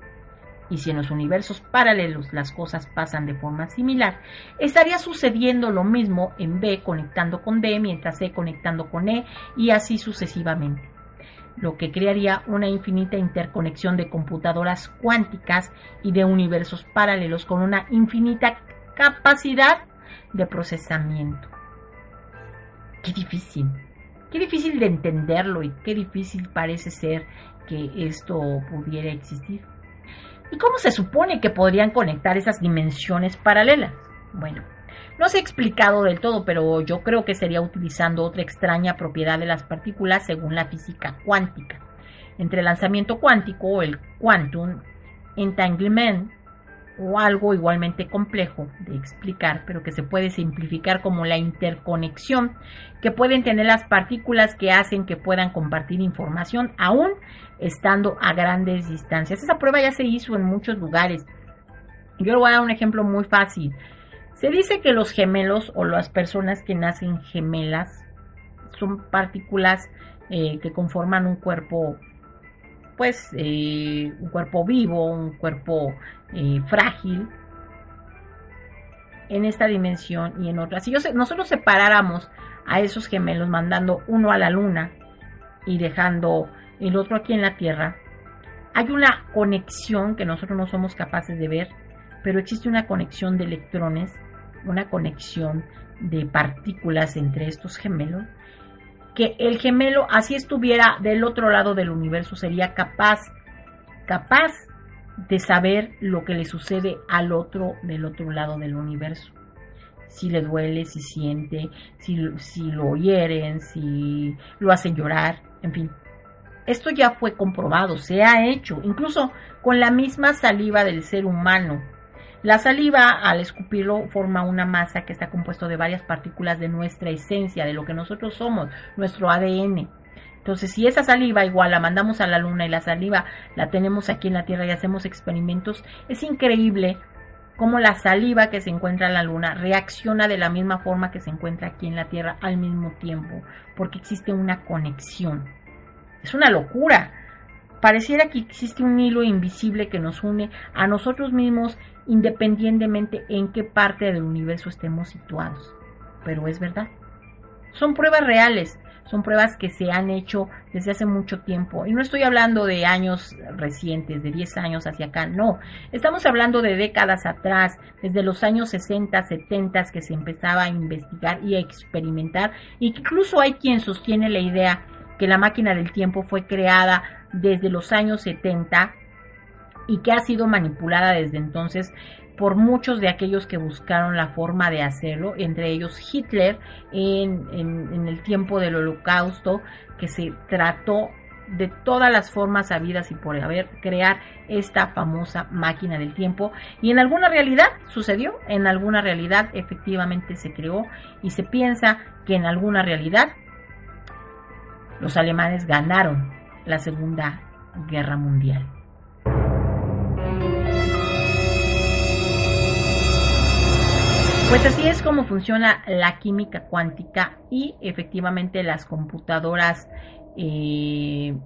C: Y si en los universos paralelos las cosas pasan de forma similar, estaría sucediendo lo mismo en B conectando con D, mientras C conectando con E, y así sucesivamente. Lo que crearía una infinita interconexión de computadoras cuánticas y de universos paralelos con una infinita capacidad de procesamiento. Qué difícil, qué difícil de entenderlo y qué difícil parece ser que esto pudiera existir. ¿Y cómo se supone que podrían conectar esas dimensiones paralelas? Bueno, no se ha explicado del todo, pero yo creo que sería utilizando otra extraña propiedad de las partículas según la física cuántica. Entre el lanzamiento cuántico, el quantum entanglement, o algo igualmente complejo de explicar, pero que se puede simplificar como la interconexión que pueden tener las partículas que hacen que puedan compartir información aún estando a grandes distancias. Esa prueba ya se hizo en muchos lugares. Yo le voy a dar un ejemplo muy fácil. Se dice que los gemelos o las personas que nacen gemelas son partículas eh, que conforman un cuerpo pues eh, un cuerpo vivo, un cuerpo eh, frágil en esta dimensión y en otra. Si nosotros separáramos a esos gemelos mandando uno a la luna y dejando el otro aquí en la Tierra, hay una conexión que nosotros no somos capaces de ver, pero existe una conexión de electrones, una conexión de partículas entre estos gemelos que el gemelo, así estuviera del otro lado del universo, sería capaz, capaz de saber lo que le sucede al otro del otro lado del universo. Si le duele, si siente, si, si lo hieren, si lo hacen llorar, en fin. Esto ya fue comprobado, se ha hecho, incluso con la misma saliva del ser humano la saliva, al escupirlo, forma una masa que está compuesto de varias partículas de nuestra esencia, de lo que nosotros somos, nuestro ADN. Entonces, si esa saliva igual la mandamos a la luna y la saliva la tenemos aquí en la Tierra y hacemos experimentos, es increíble cómo la saliva que se encuentra en la luna reacciona de la misma forma que se encuentra aquí en la Tierra al mismo tiempo, porque existe una conexión. Es una locura. Pareciera que existe un hilo invisible que nos une a nosotros mismos independientemente en qué parte del universo estemos situados. Pero es verdad. Son pruebas reales, son pruebas que se han hecho desde hace mucho tiempo. Y no estoy hablando de años recientes, de 10 años hacia acá, no. Estamos hablando de décadas atrás, desde los años 60, 70 que se empezaba a investigar y a experimentar. incluso hay quien sostiene la idea que la máquina del tiempo fue creada desde los años 70 y que ha sido manipulada desde entonces por muchos de aquellos que buscaron la forma de hacerlo, entre ellos Hitler en, el tiempo del holocausto, que se trató de todas las formas habidas y por haber crear esta famosa máquina del tiempo y en alguna realidad sucedió, en alguna realidad efectivamente se creó y se piensa que en alguna realidad los alemanes ganaron la Segunda Guerra Mundial. Pues así es como funciona la química cuántica y efectivamente las computadoras, eh,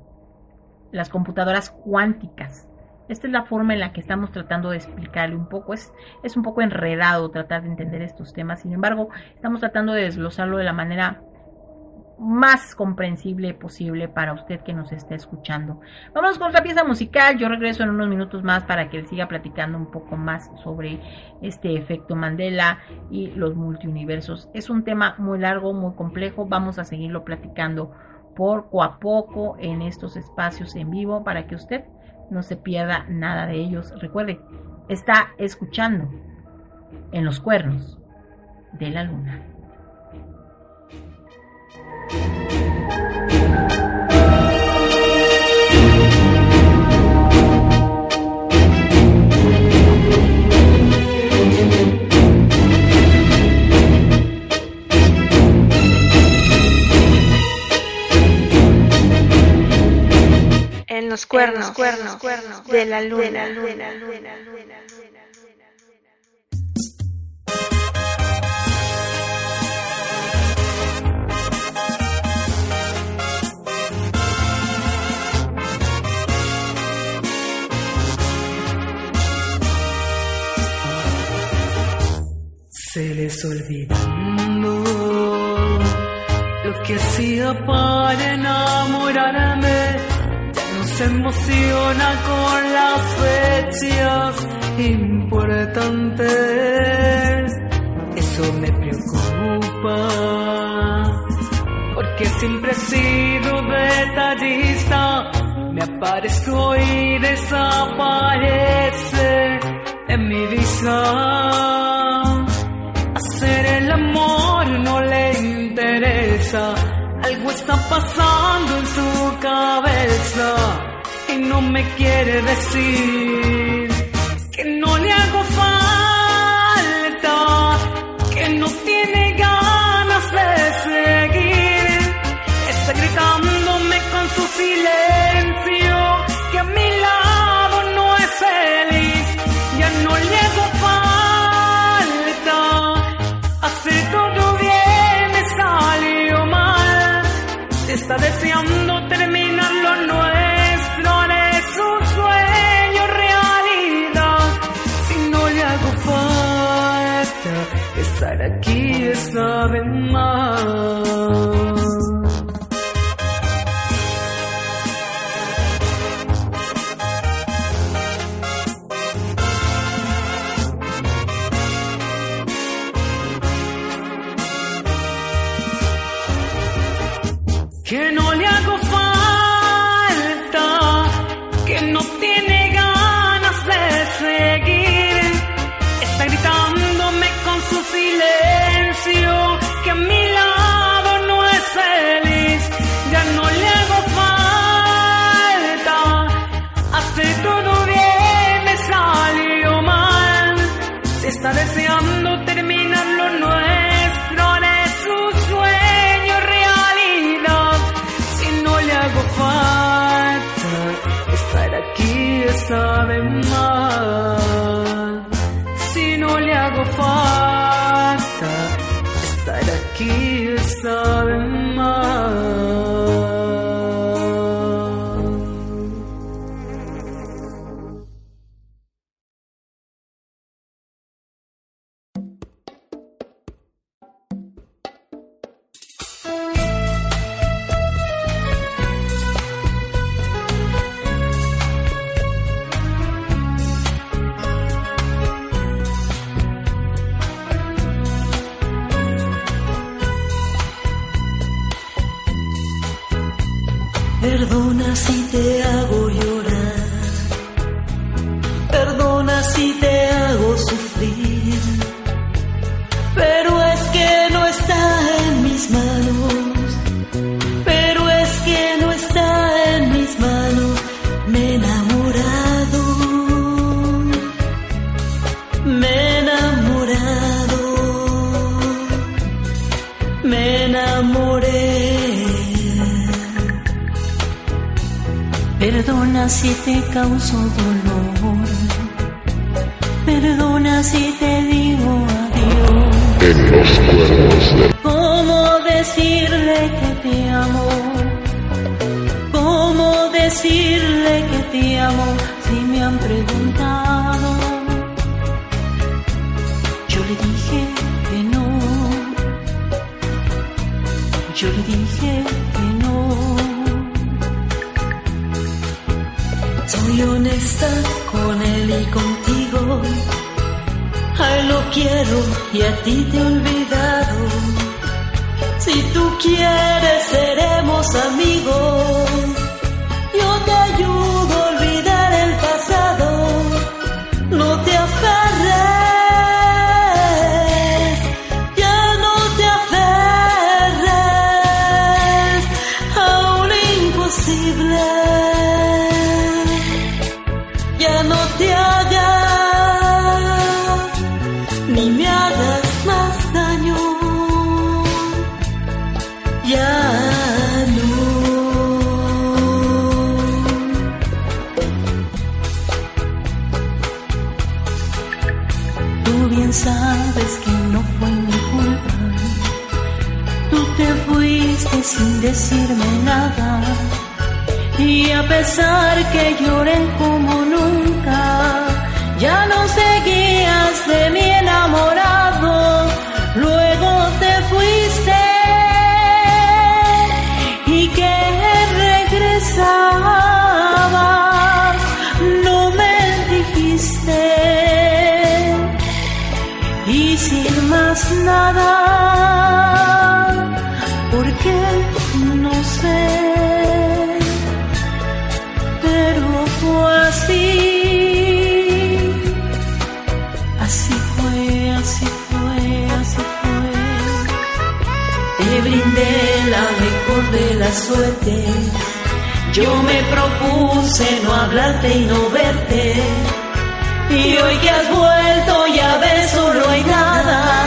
C: las computadoras cuánticas Esta es la forma en la que estamos tratando de explicarle un poco. Es, es un poco enredado tratar de entender estos temas. Sin embargo, estamos tratando de desglosarlo de la manera más comprensible posible para usted que nos esté escuchando. Vamos con otra pieza musical. Yo regreso en unos minutos más para que siga platicando un poco más sobre este efecto Mandela y los multiuniversos. Es un tema muy largo, muy complejo. Vamos a seguirlo platicando poco a poco en estos espacios en vivo para que usted no se pierda nada de ellos. Recuerde, está escuchando en los cuernos de la luna.
I: En los cuernos, cuernos, cuernos de la luna, luna, luna, luna.
J: Se les olvidando lo que hacía para enamorarme. Ya no se emociona con las fechas importantes. Eso me preocupa. Porque siempre he sido detallista. Me aparezco y desaparece en mi vista. Hacer el amor no le interesa. Algo está pasando en su cabeza y no me quiere decir que no le hago falta, que no esta
D: Perdona si te causo dolor. Perdona si te digo adiós.
H: En los cuernos de
D: ¿Cómo decirle que te amo? ¿Cómo decirle que te amo si me han preguntado. Yo le dije que no. Yo le dije Soy honesta con él y contigo. A lo quiero y a ti te he olvidado. Si tú quieres seremos amigos. Que lloré suerte. Yo me propuse no hablarte y no verte. Y hoy que has vuelto ya ves solo hay nada.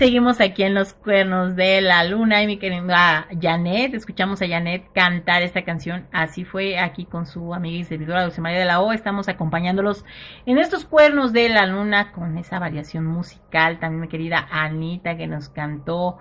C: Seguimos aquí en los cuernos de la luna y mi querida Janet, escuchamos a Janet cantar esta canción, así fue aquí con su amiga y servidora Dulce María de la O, estamos acompañándolos en estos cuernos de la luna con esa variación musical, también mi querida Anita que nos cantó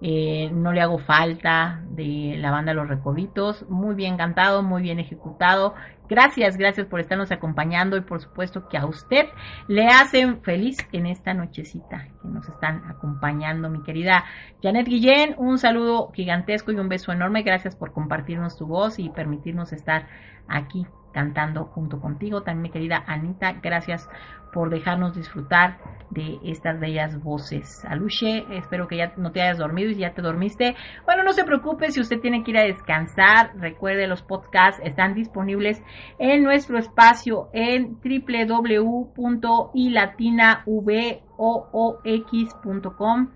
C: eh, No le hago falta de la banda Los Recoditos, muy bien cantado, muy bien ejecutado, Gracias, gracias por estarnos acompañando y por supuesto que a usted le hacen feliz en esta nochecita que nos están acompañando, mi querida Janet Guillén. Un saludo gigantesco y un beso enorme. Gracias por compartirnos tu voz y permitirnos estar aquí cantando junto contigo. También mi querida Anita, gracias por dejarnos disfrutar de estas bellas voces. Aluche, espero que ya no te hayas dormido y ya te dormiste. Bueno, no se preocupe si usted tiene que ir a descansar. Recuerde, los podcasts están disponibles en nuestro espacio en www.ilatinavoox.com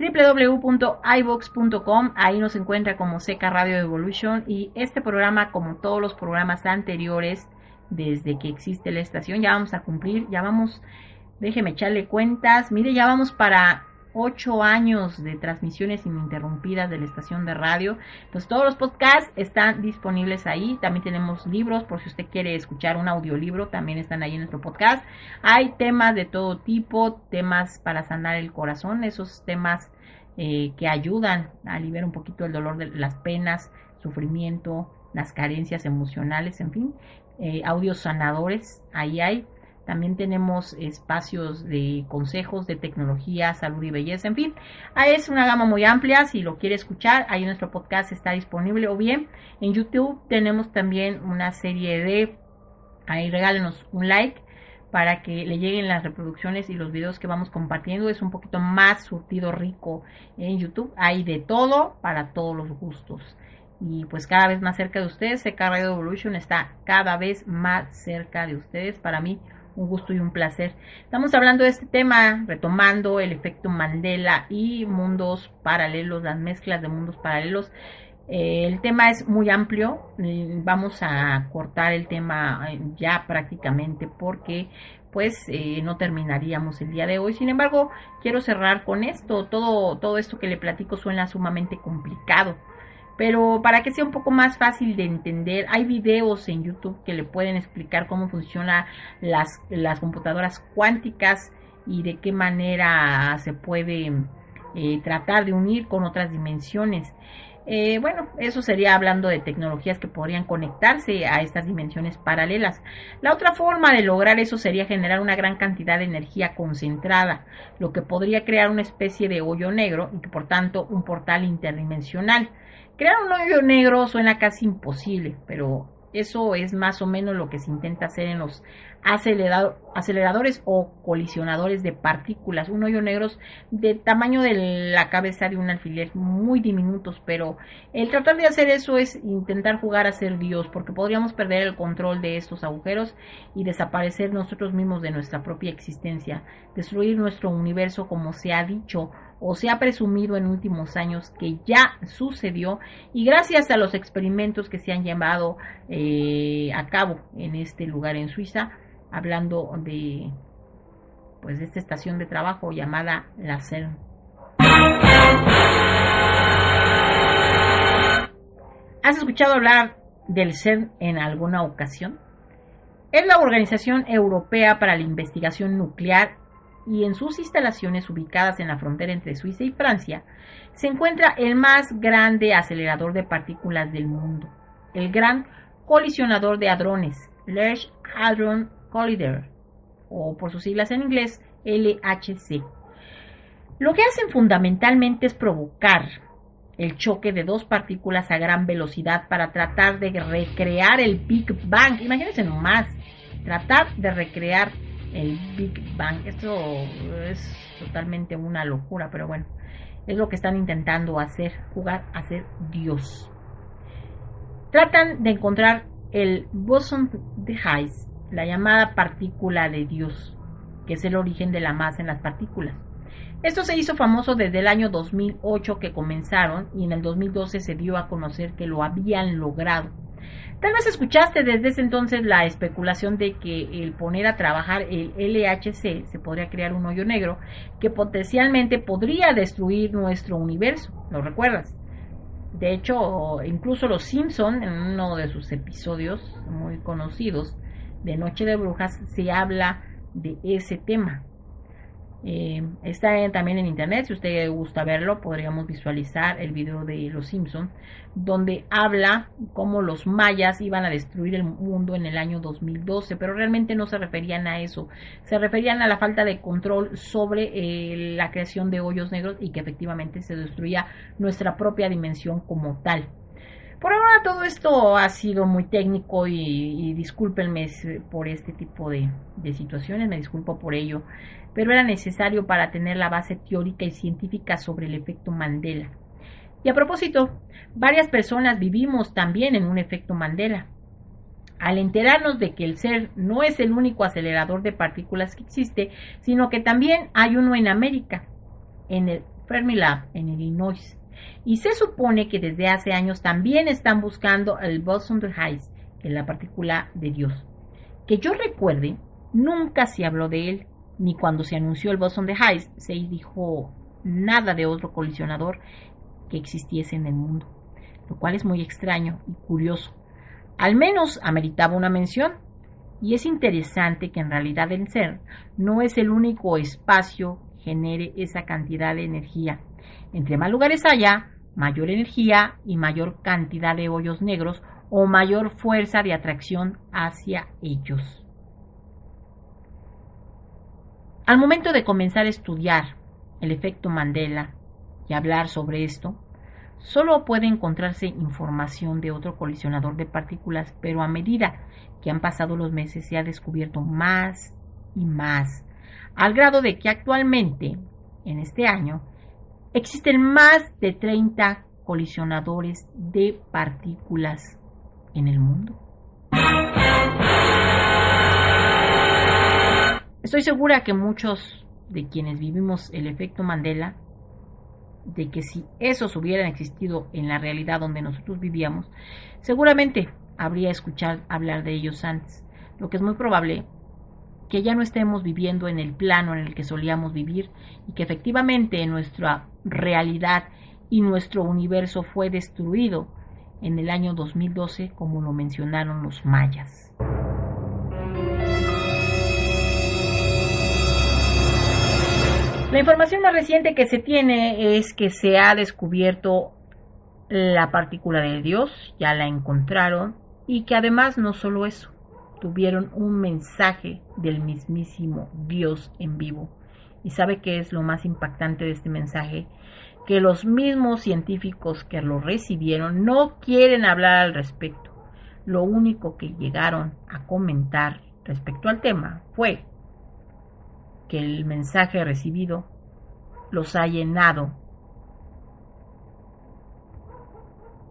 C: www.ibox.com, ahí nos encuentra como Seca Radio Evolution y este programa, como todos los programas anteriores, desde que existe la estación. Ya vamos a cumplir, ya vamos, déjeme echarle cuentas. Mire, ya vamos para ocho años de transmisiones ininterrumpidas de la estación de radio. Entonces todos los podcasts están disponibles ahí. También tenemos libros por si usted quiere escuchar un audiolibro, también están ahí en nuestro podcast. Hay temas de todo tipo, temas para sanar el corazón, esos temas eh, que ayudan a aliviar un poquito el dolor de las penas, sufrimiento, las carencias emocionales, en fin. Eh, audios sanadores, ahí hay también tenemos espacios de consejos de tecnología, salud y belleza, en fin. Ah, es una gama muy amplia. Si lo quiere escuchar, ahí nuestro podcast está disponible. O bien, en YouTube tenemos también una serie de... Ahí regálenos un like para que le lleguen las reproducciones y los videos que vamos compartiendo. Es un poquito más surtido, rico en YouTube. Hay de todo para todos los gustos. Y pues cada vez más cerca de ustedes. CK Radio Evolution está cada vez más cerca de ustedes. Para mí, un gusto y un placer. Estamos hablando de este tema, retomando el efecto Mandela y mundos paralelos, las mezclas de mundos paralelos. Eh, el tema es muy amplio, eh, vamos a cortar el tema eh, ya prácticamente porque pues no terminaríamos el día de hoy. Sin embargo, quiero cerrar con esto. Todo, todo esto que le platico suena sumamente complicado. Pero para que sea un poco más fácil de entender, hay videos en YouTube que le pueden explicar cómo funcionan las, las computadoras cuánticas y de qué manera se puede eh, tratar de unir con otras dimensiones. Eh, bueno, eso sería hablando de tecnologías que podrían conectarse a estas dimensiones paralelas. La otra forma de lograr eso sería generar una gran cantidad de energía concentrada, lo que podría crear una especie de hoyo negro y que por tanto un portal interdimensional. Crear un hoyo negro suena casi imposible, pero eso es más o menos lo que se intenta hacer en los aceleradores o colisionadores de partículas. Un hoyo negro de tamaño de la cabeza de un alfiler, muy diminutos, pero el tratar de hacer eso es intentar jugar a ser Dios, porque podríamos perder el control de estos agujeros y desaparecer nosotros mismos de nuestra propia existencia, destruir nuestro universo como se ha dicho o se ha presumido en últimos años que ya sucedió y gracias a los experimentos que se han llevado eh, a cabo en este lugar en Suiza, hablando de pues de esta estación de trabajo llamada la CERN. ¿Has escuchado hablar del CERN en alguna ocasión? Es la Organización Europea para la Investigación Nuclear y en sus instalaciones ubicadas en la frontera entre Suiza y Francia se encuentra el más grande acelerador de partículas del mundo, el Gran Colisionador de Hadrones, Large Hadron Collider, o por sus siglas en inglés, LHC. Lo que hacen fundamentalmente es provocar el choque de dos partículas a gran velocidad para tratar de recrear el Big Bang. Imagínense nomás, tratar de recrear el Big Bang. Esto es totalmente una locura, pero bueno, es lo que están intentando hacer, jugar a ser Dios. Tratan de encontrar el boson de Higgs, la llamada partícula de Dios, que es el origen de la masa en las partículas. Esto se hizo famoso desde el año 2008 que comenzaron y en el 2012 se dio a conocer que lo habían logrado. Tal vez escuchaste desde ese entonces la especulación de que el poner a trabajar el LHC se podría crear un hoyo negro que potencialmente podría destruir nuestro universo. ¿Lo recuerdas? De hecho, incluso los Simpson en uno de sus episodios muy conocidos de Noche de Brujas se habla de ese tema. Eh, está también en internet, si usted gusta verlo, podríamos visualizar el video de Los Simpson, donde habla cómo los mayas iban a destruir el mundo en el año 2012, pero realmente no se referían a eso, se referían a la falta de control sobre eh, la creación de hoyos negros y que efectivamente se destruía nuestra propia dimensión como tal. Por ahora todo esto ha sido muy técnico y, discúlpenme por este tipo de, de situaciones, me disculpo por ello pero era necesario para tener la base teórica y científica sobre el efecto Mandela. Y a propósito, varias personas vivimos también en un efecto Mandela. Al enterarnos de que el ser no es el único acelerador de partículas que existe, sino que también hay uno en América, en el Fermilab, en Illinois. Y se supone que desde hace años también están buscando el boson de que es la partícula de Dios. Que yo recuerde, nunca se habló de él, ni cuando se anunció el bosón de Higgs se dijo nada de otro colisionador que existiese en el mundo, lo cual es muy extraño y curioso. Al menos ameritaba una mención, y es interesante que en realidad el ser no es el único espacio que genere esa cantidad de energía. Entre más lugares haya, mayor energía y mayor cantidad de hoyos negros o mayor fuerza de atracción hacia ellos. Al momento de comenzar a estudiar el efecto Mandela y hablar sobre esto, solo puede encontrarse información de otro colisionador de partículas, pero a medida que han pasado los meses se ha descubierto más y más, al grado de que actualmente, en este año, existen más de 30 colisionadores de partículas en el mundo. Estoy segura que muchos de quienes vivimos el efecto Mandela, de que si esos hubieran existido en la realidad donde nosotros vivíamos, seguramente habría escuchado hablar de ellos antes, lo que es muy probable que ya no estemos viviendo en el plano en el que solíamos vivir y que efectivamente nuestra realidad y nuestro universo fue destruido en el año 2012 como lo mencionaron los mayas. La información más reciente que se tiene es que se ha descubierto la partícula de Dios, ya la encontraron, y que además no solo eso, tuvieron un mensaje del mismísimo Dios en vivo. ¿Y sabe qué es lo más impactante de este mensaje? Que los mismos científicos que lo recibieron no quieren hablar al respecto. Lo único que llegaron a comentar respecto al tema fue que el mensaje recibido los ha llenado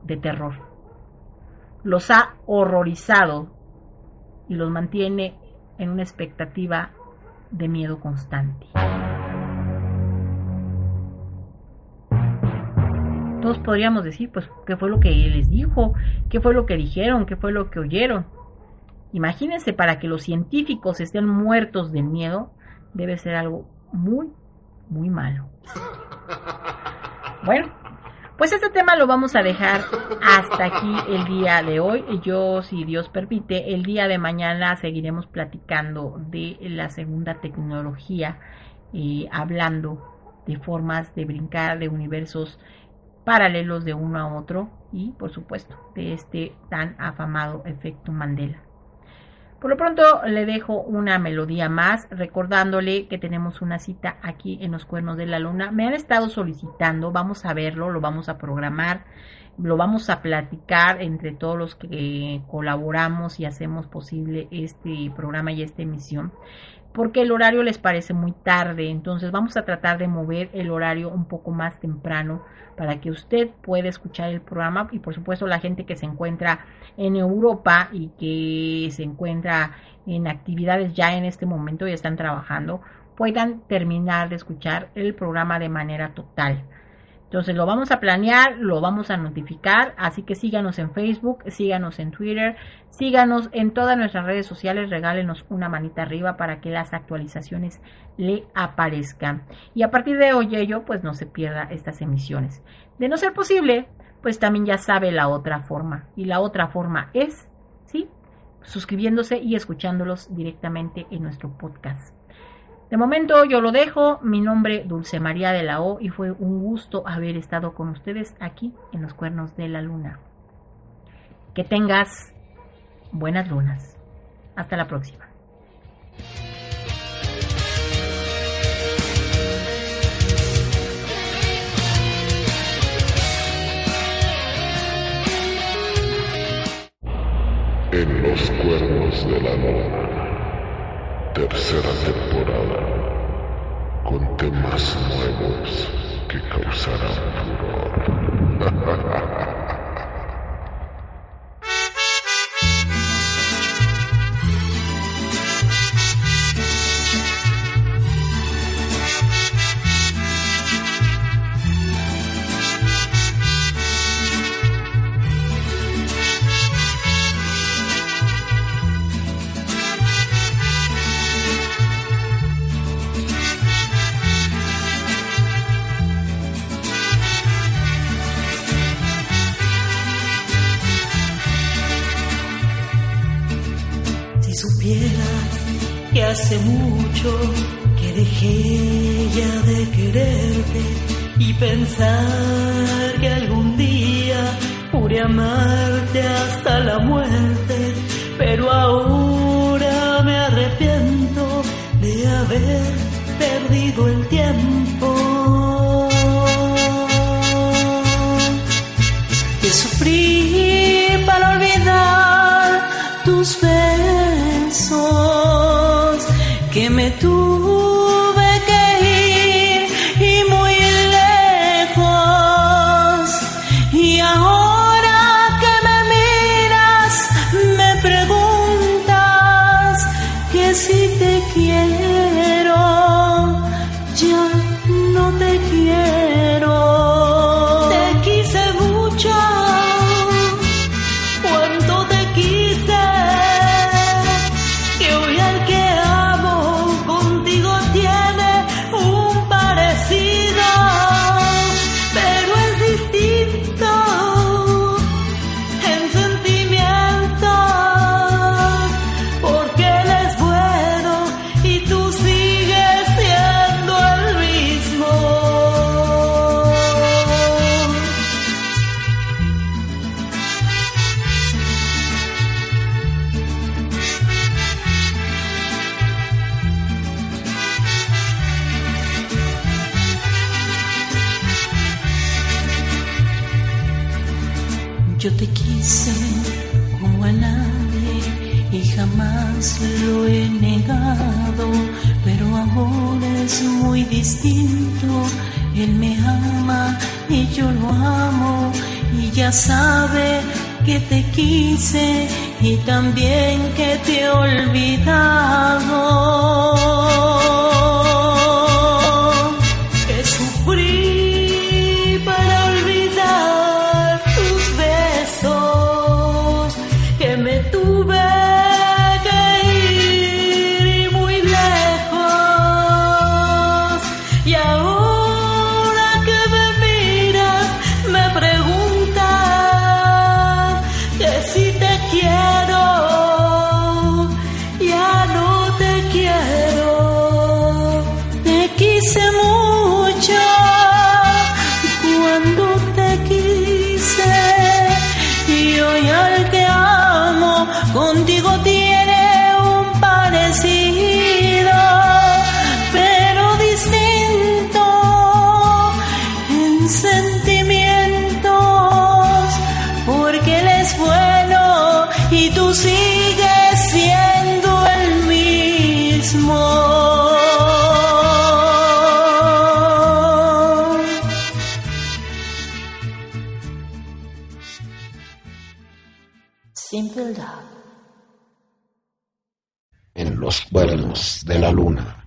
C: de terror, los ha horrorizado y los mantiene en una expectativa de miedo constante. Todos podríamos decir, pues, ¿qué fue lo que les dijo? ¿Qué fue lo que dijeron? ¿Qué fue lo que oyeron? Imagínense, para que los científicos estén muertos de miedo, debe ser algo muy, muy malo. Bueno, pues este tema lo vamos a dejar hasta aquí el día de hoy. Yo, si Dios permite, el día de mañana seguiremos platicando de la segunda tecnología, eh, hablando de formas de brincar de universos paralelos de uno a otro y, por supuesto, de este tan afamado efecto Mandela. Por lo pronto le dejo una melodía más, recordándole que tenemos una cita aquí en los cuernos de la luna. Me han estado solicitando, vamos a verlo, lo vamos a programar, lo vamos a platicar entre todos los que colaboramos y hacemos posible este programa y esta emisión porque el horario les parece muy tarde, entonces vamos a tratar de mover el horario un poco más temprano para que usted pueda escuchar el programa y por supuesto la gente que se encuentra en Europa y que se encuentra en actividades ya en este momento y están trabajando puedan terminar de escuchar el programa de manera total. Entonces lo vamos a planear, lo vamos a notificar, así que síganos en Facebook, síganos en Twitter, síganos en todas nuestras redes sociales, regálenos una manita arriba para que las actualizaciones le aparezcan. Y a partir de hoy ello, pues no se pierda estas emisiones. De no ser posible, pues también ya sabe la otra forma. Y la otra forma es, ¿sí? Suscribiéndose y escuchándolos directamente en nuestro podcast. De momento yo lo dejo, mi nombre Dulce María de la O y fue un gusto haber estado con ustedes aquí en los cuernos de la luna. Que tengas buenas lunas. Hasta la próxima.
H: En los cuernos de la luna tercera temporada con temas nuevos que causarán furor.
A: hace mucho que dejé ya de quererte y pensar que algún día pude amarte hasta la muerte, pero ahora me arrepiento de haber perdido el tiempo. quise y también que te he olvidado.
D: de la luna.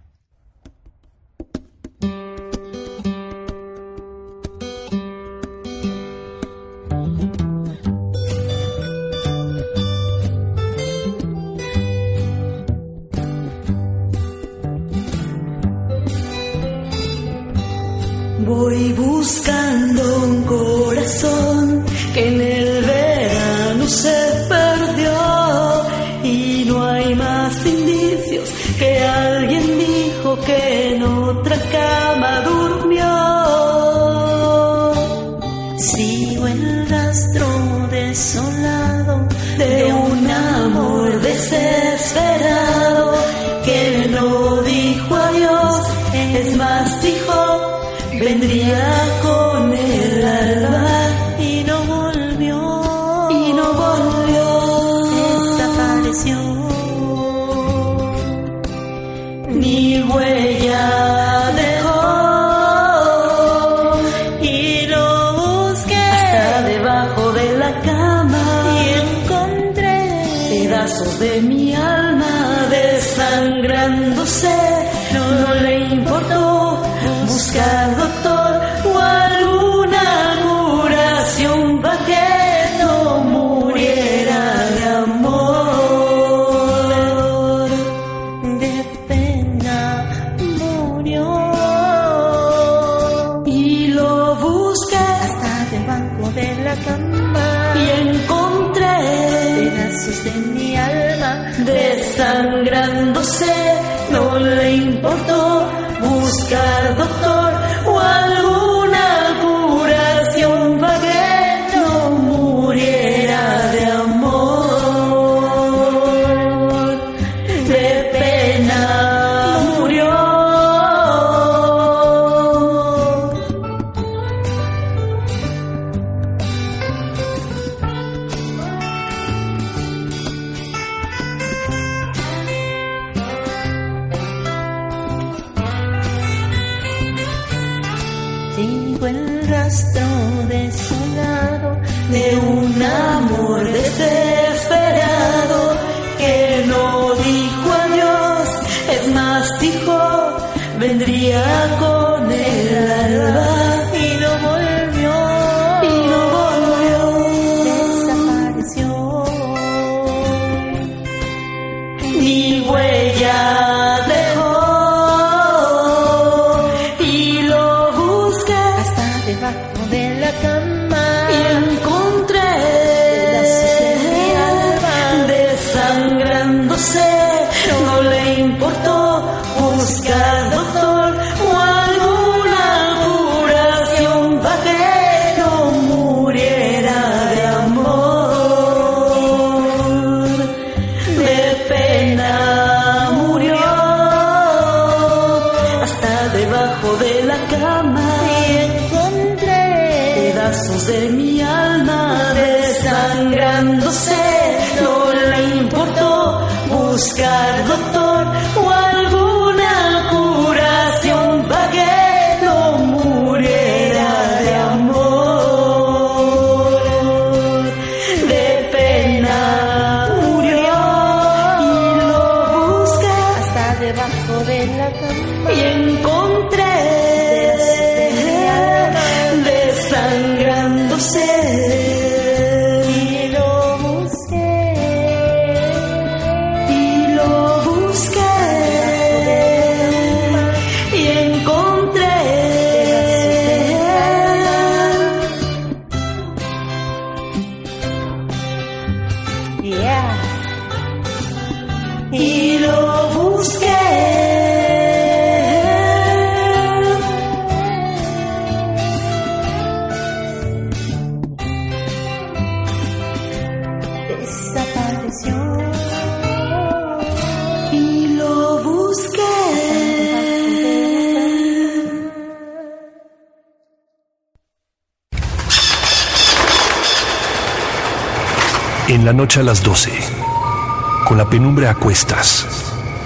K: Penumbre a cuestas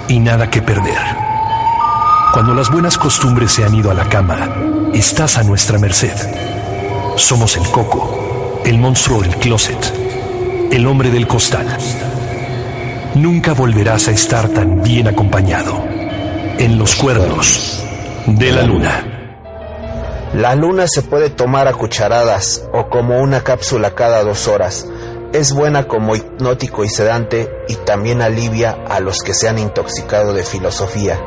K: y nada que perder. Cuando las buenas costumbres se han ido a la cama, estás a nuestra merced. Somos el coco, el monstruo del closet, el hombre del costal. Nunca volverás a estar tan bien acompañado. En los cuernos de la luna.
L: La luna se puede tomar a cucharadas o como una cápsula cada dos horas. Es buena como hipnótico y sedante y también alivia a los que se han intoxicado de filosofía.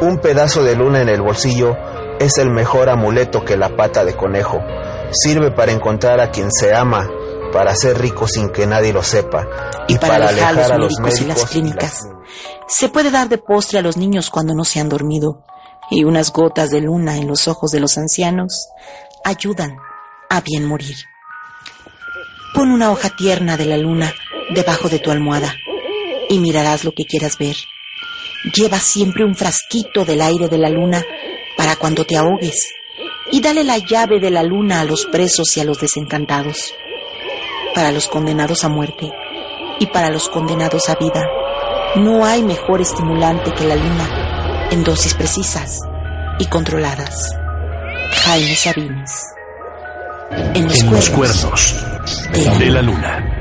L: Un pedazo de luna en el bolsillo es el mejor amuleto que la pata de conejo. Sirve para encontrar a quien se ama, para ser rico sin que nadie lo sepa
A: y, para, alejar, a los médicos, y las clínicas. Se puede dar de postre a los niños cuando no se han dormido y unas gotas de luna en los ojos de los ancianos ayudan a bien morir. Pon una hoja tierna de la luna debajo de tu almohada y mirarás lo que quieras ver. Lleva siempre un frasquito del aire de la luna para cuando te ahogues y dale la llave de la luna a los presos y a los desencantados, para los condenados a muerte y para los condenados a vida. No hay mejor estimulante que la luna en dosis precisas y controladas. Jaime Sabines.
K: En los, en cuernos, los cuernos de, de la luna.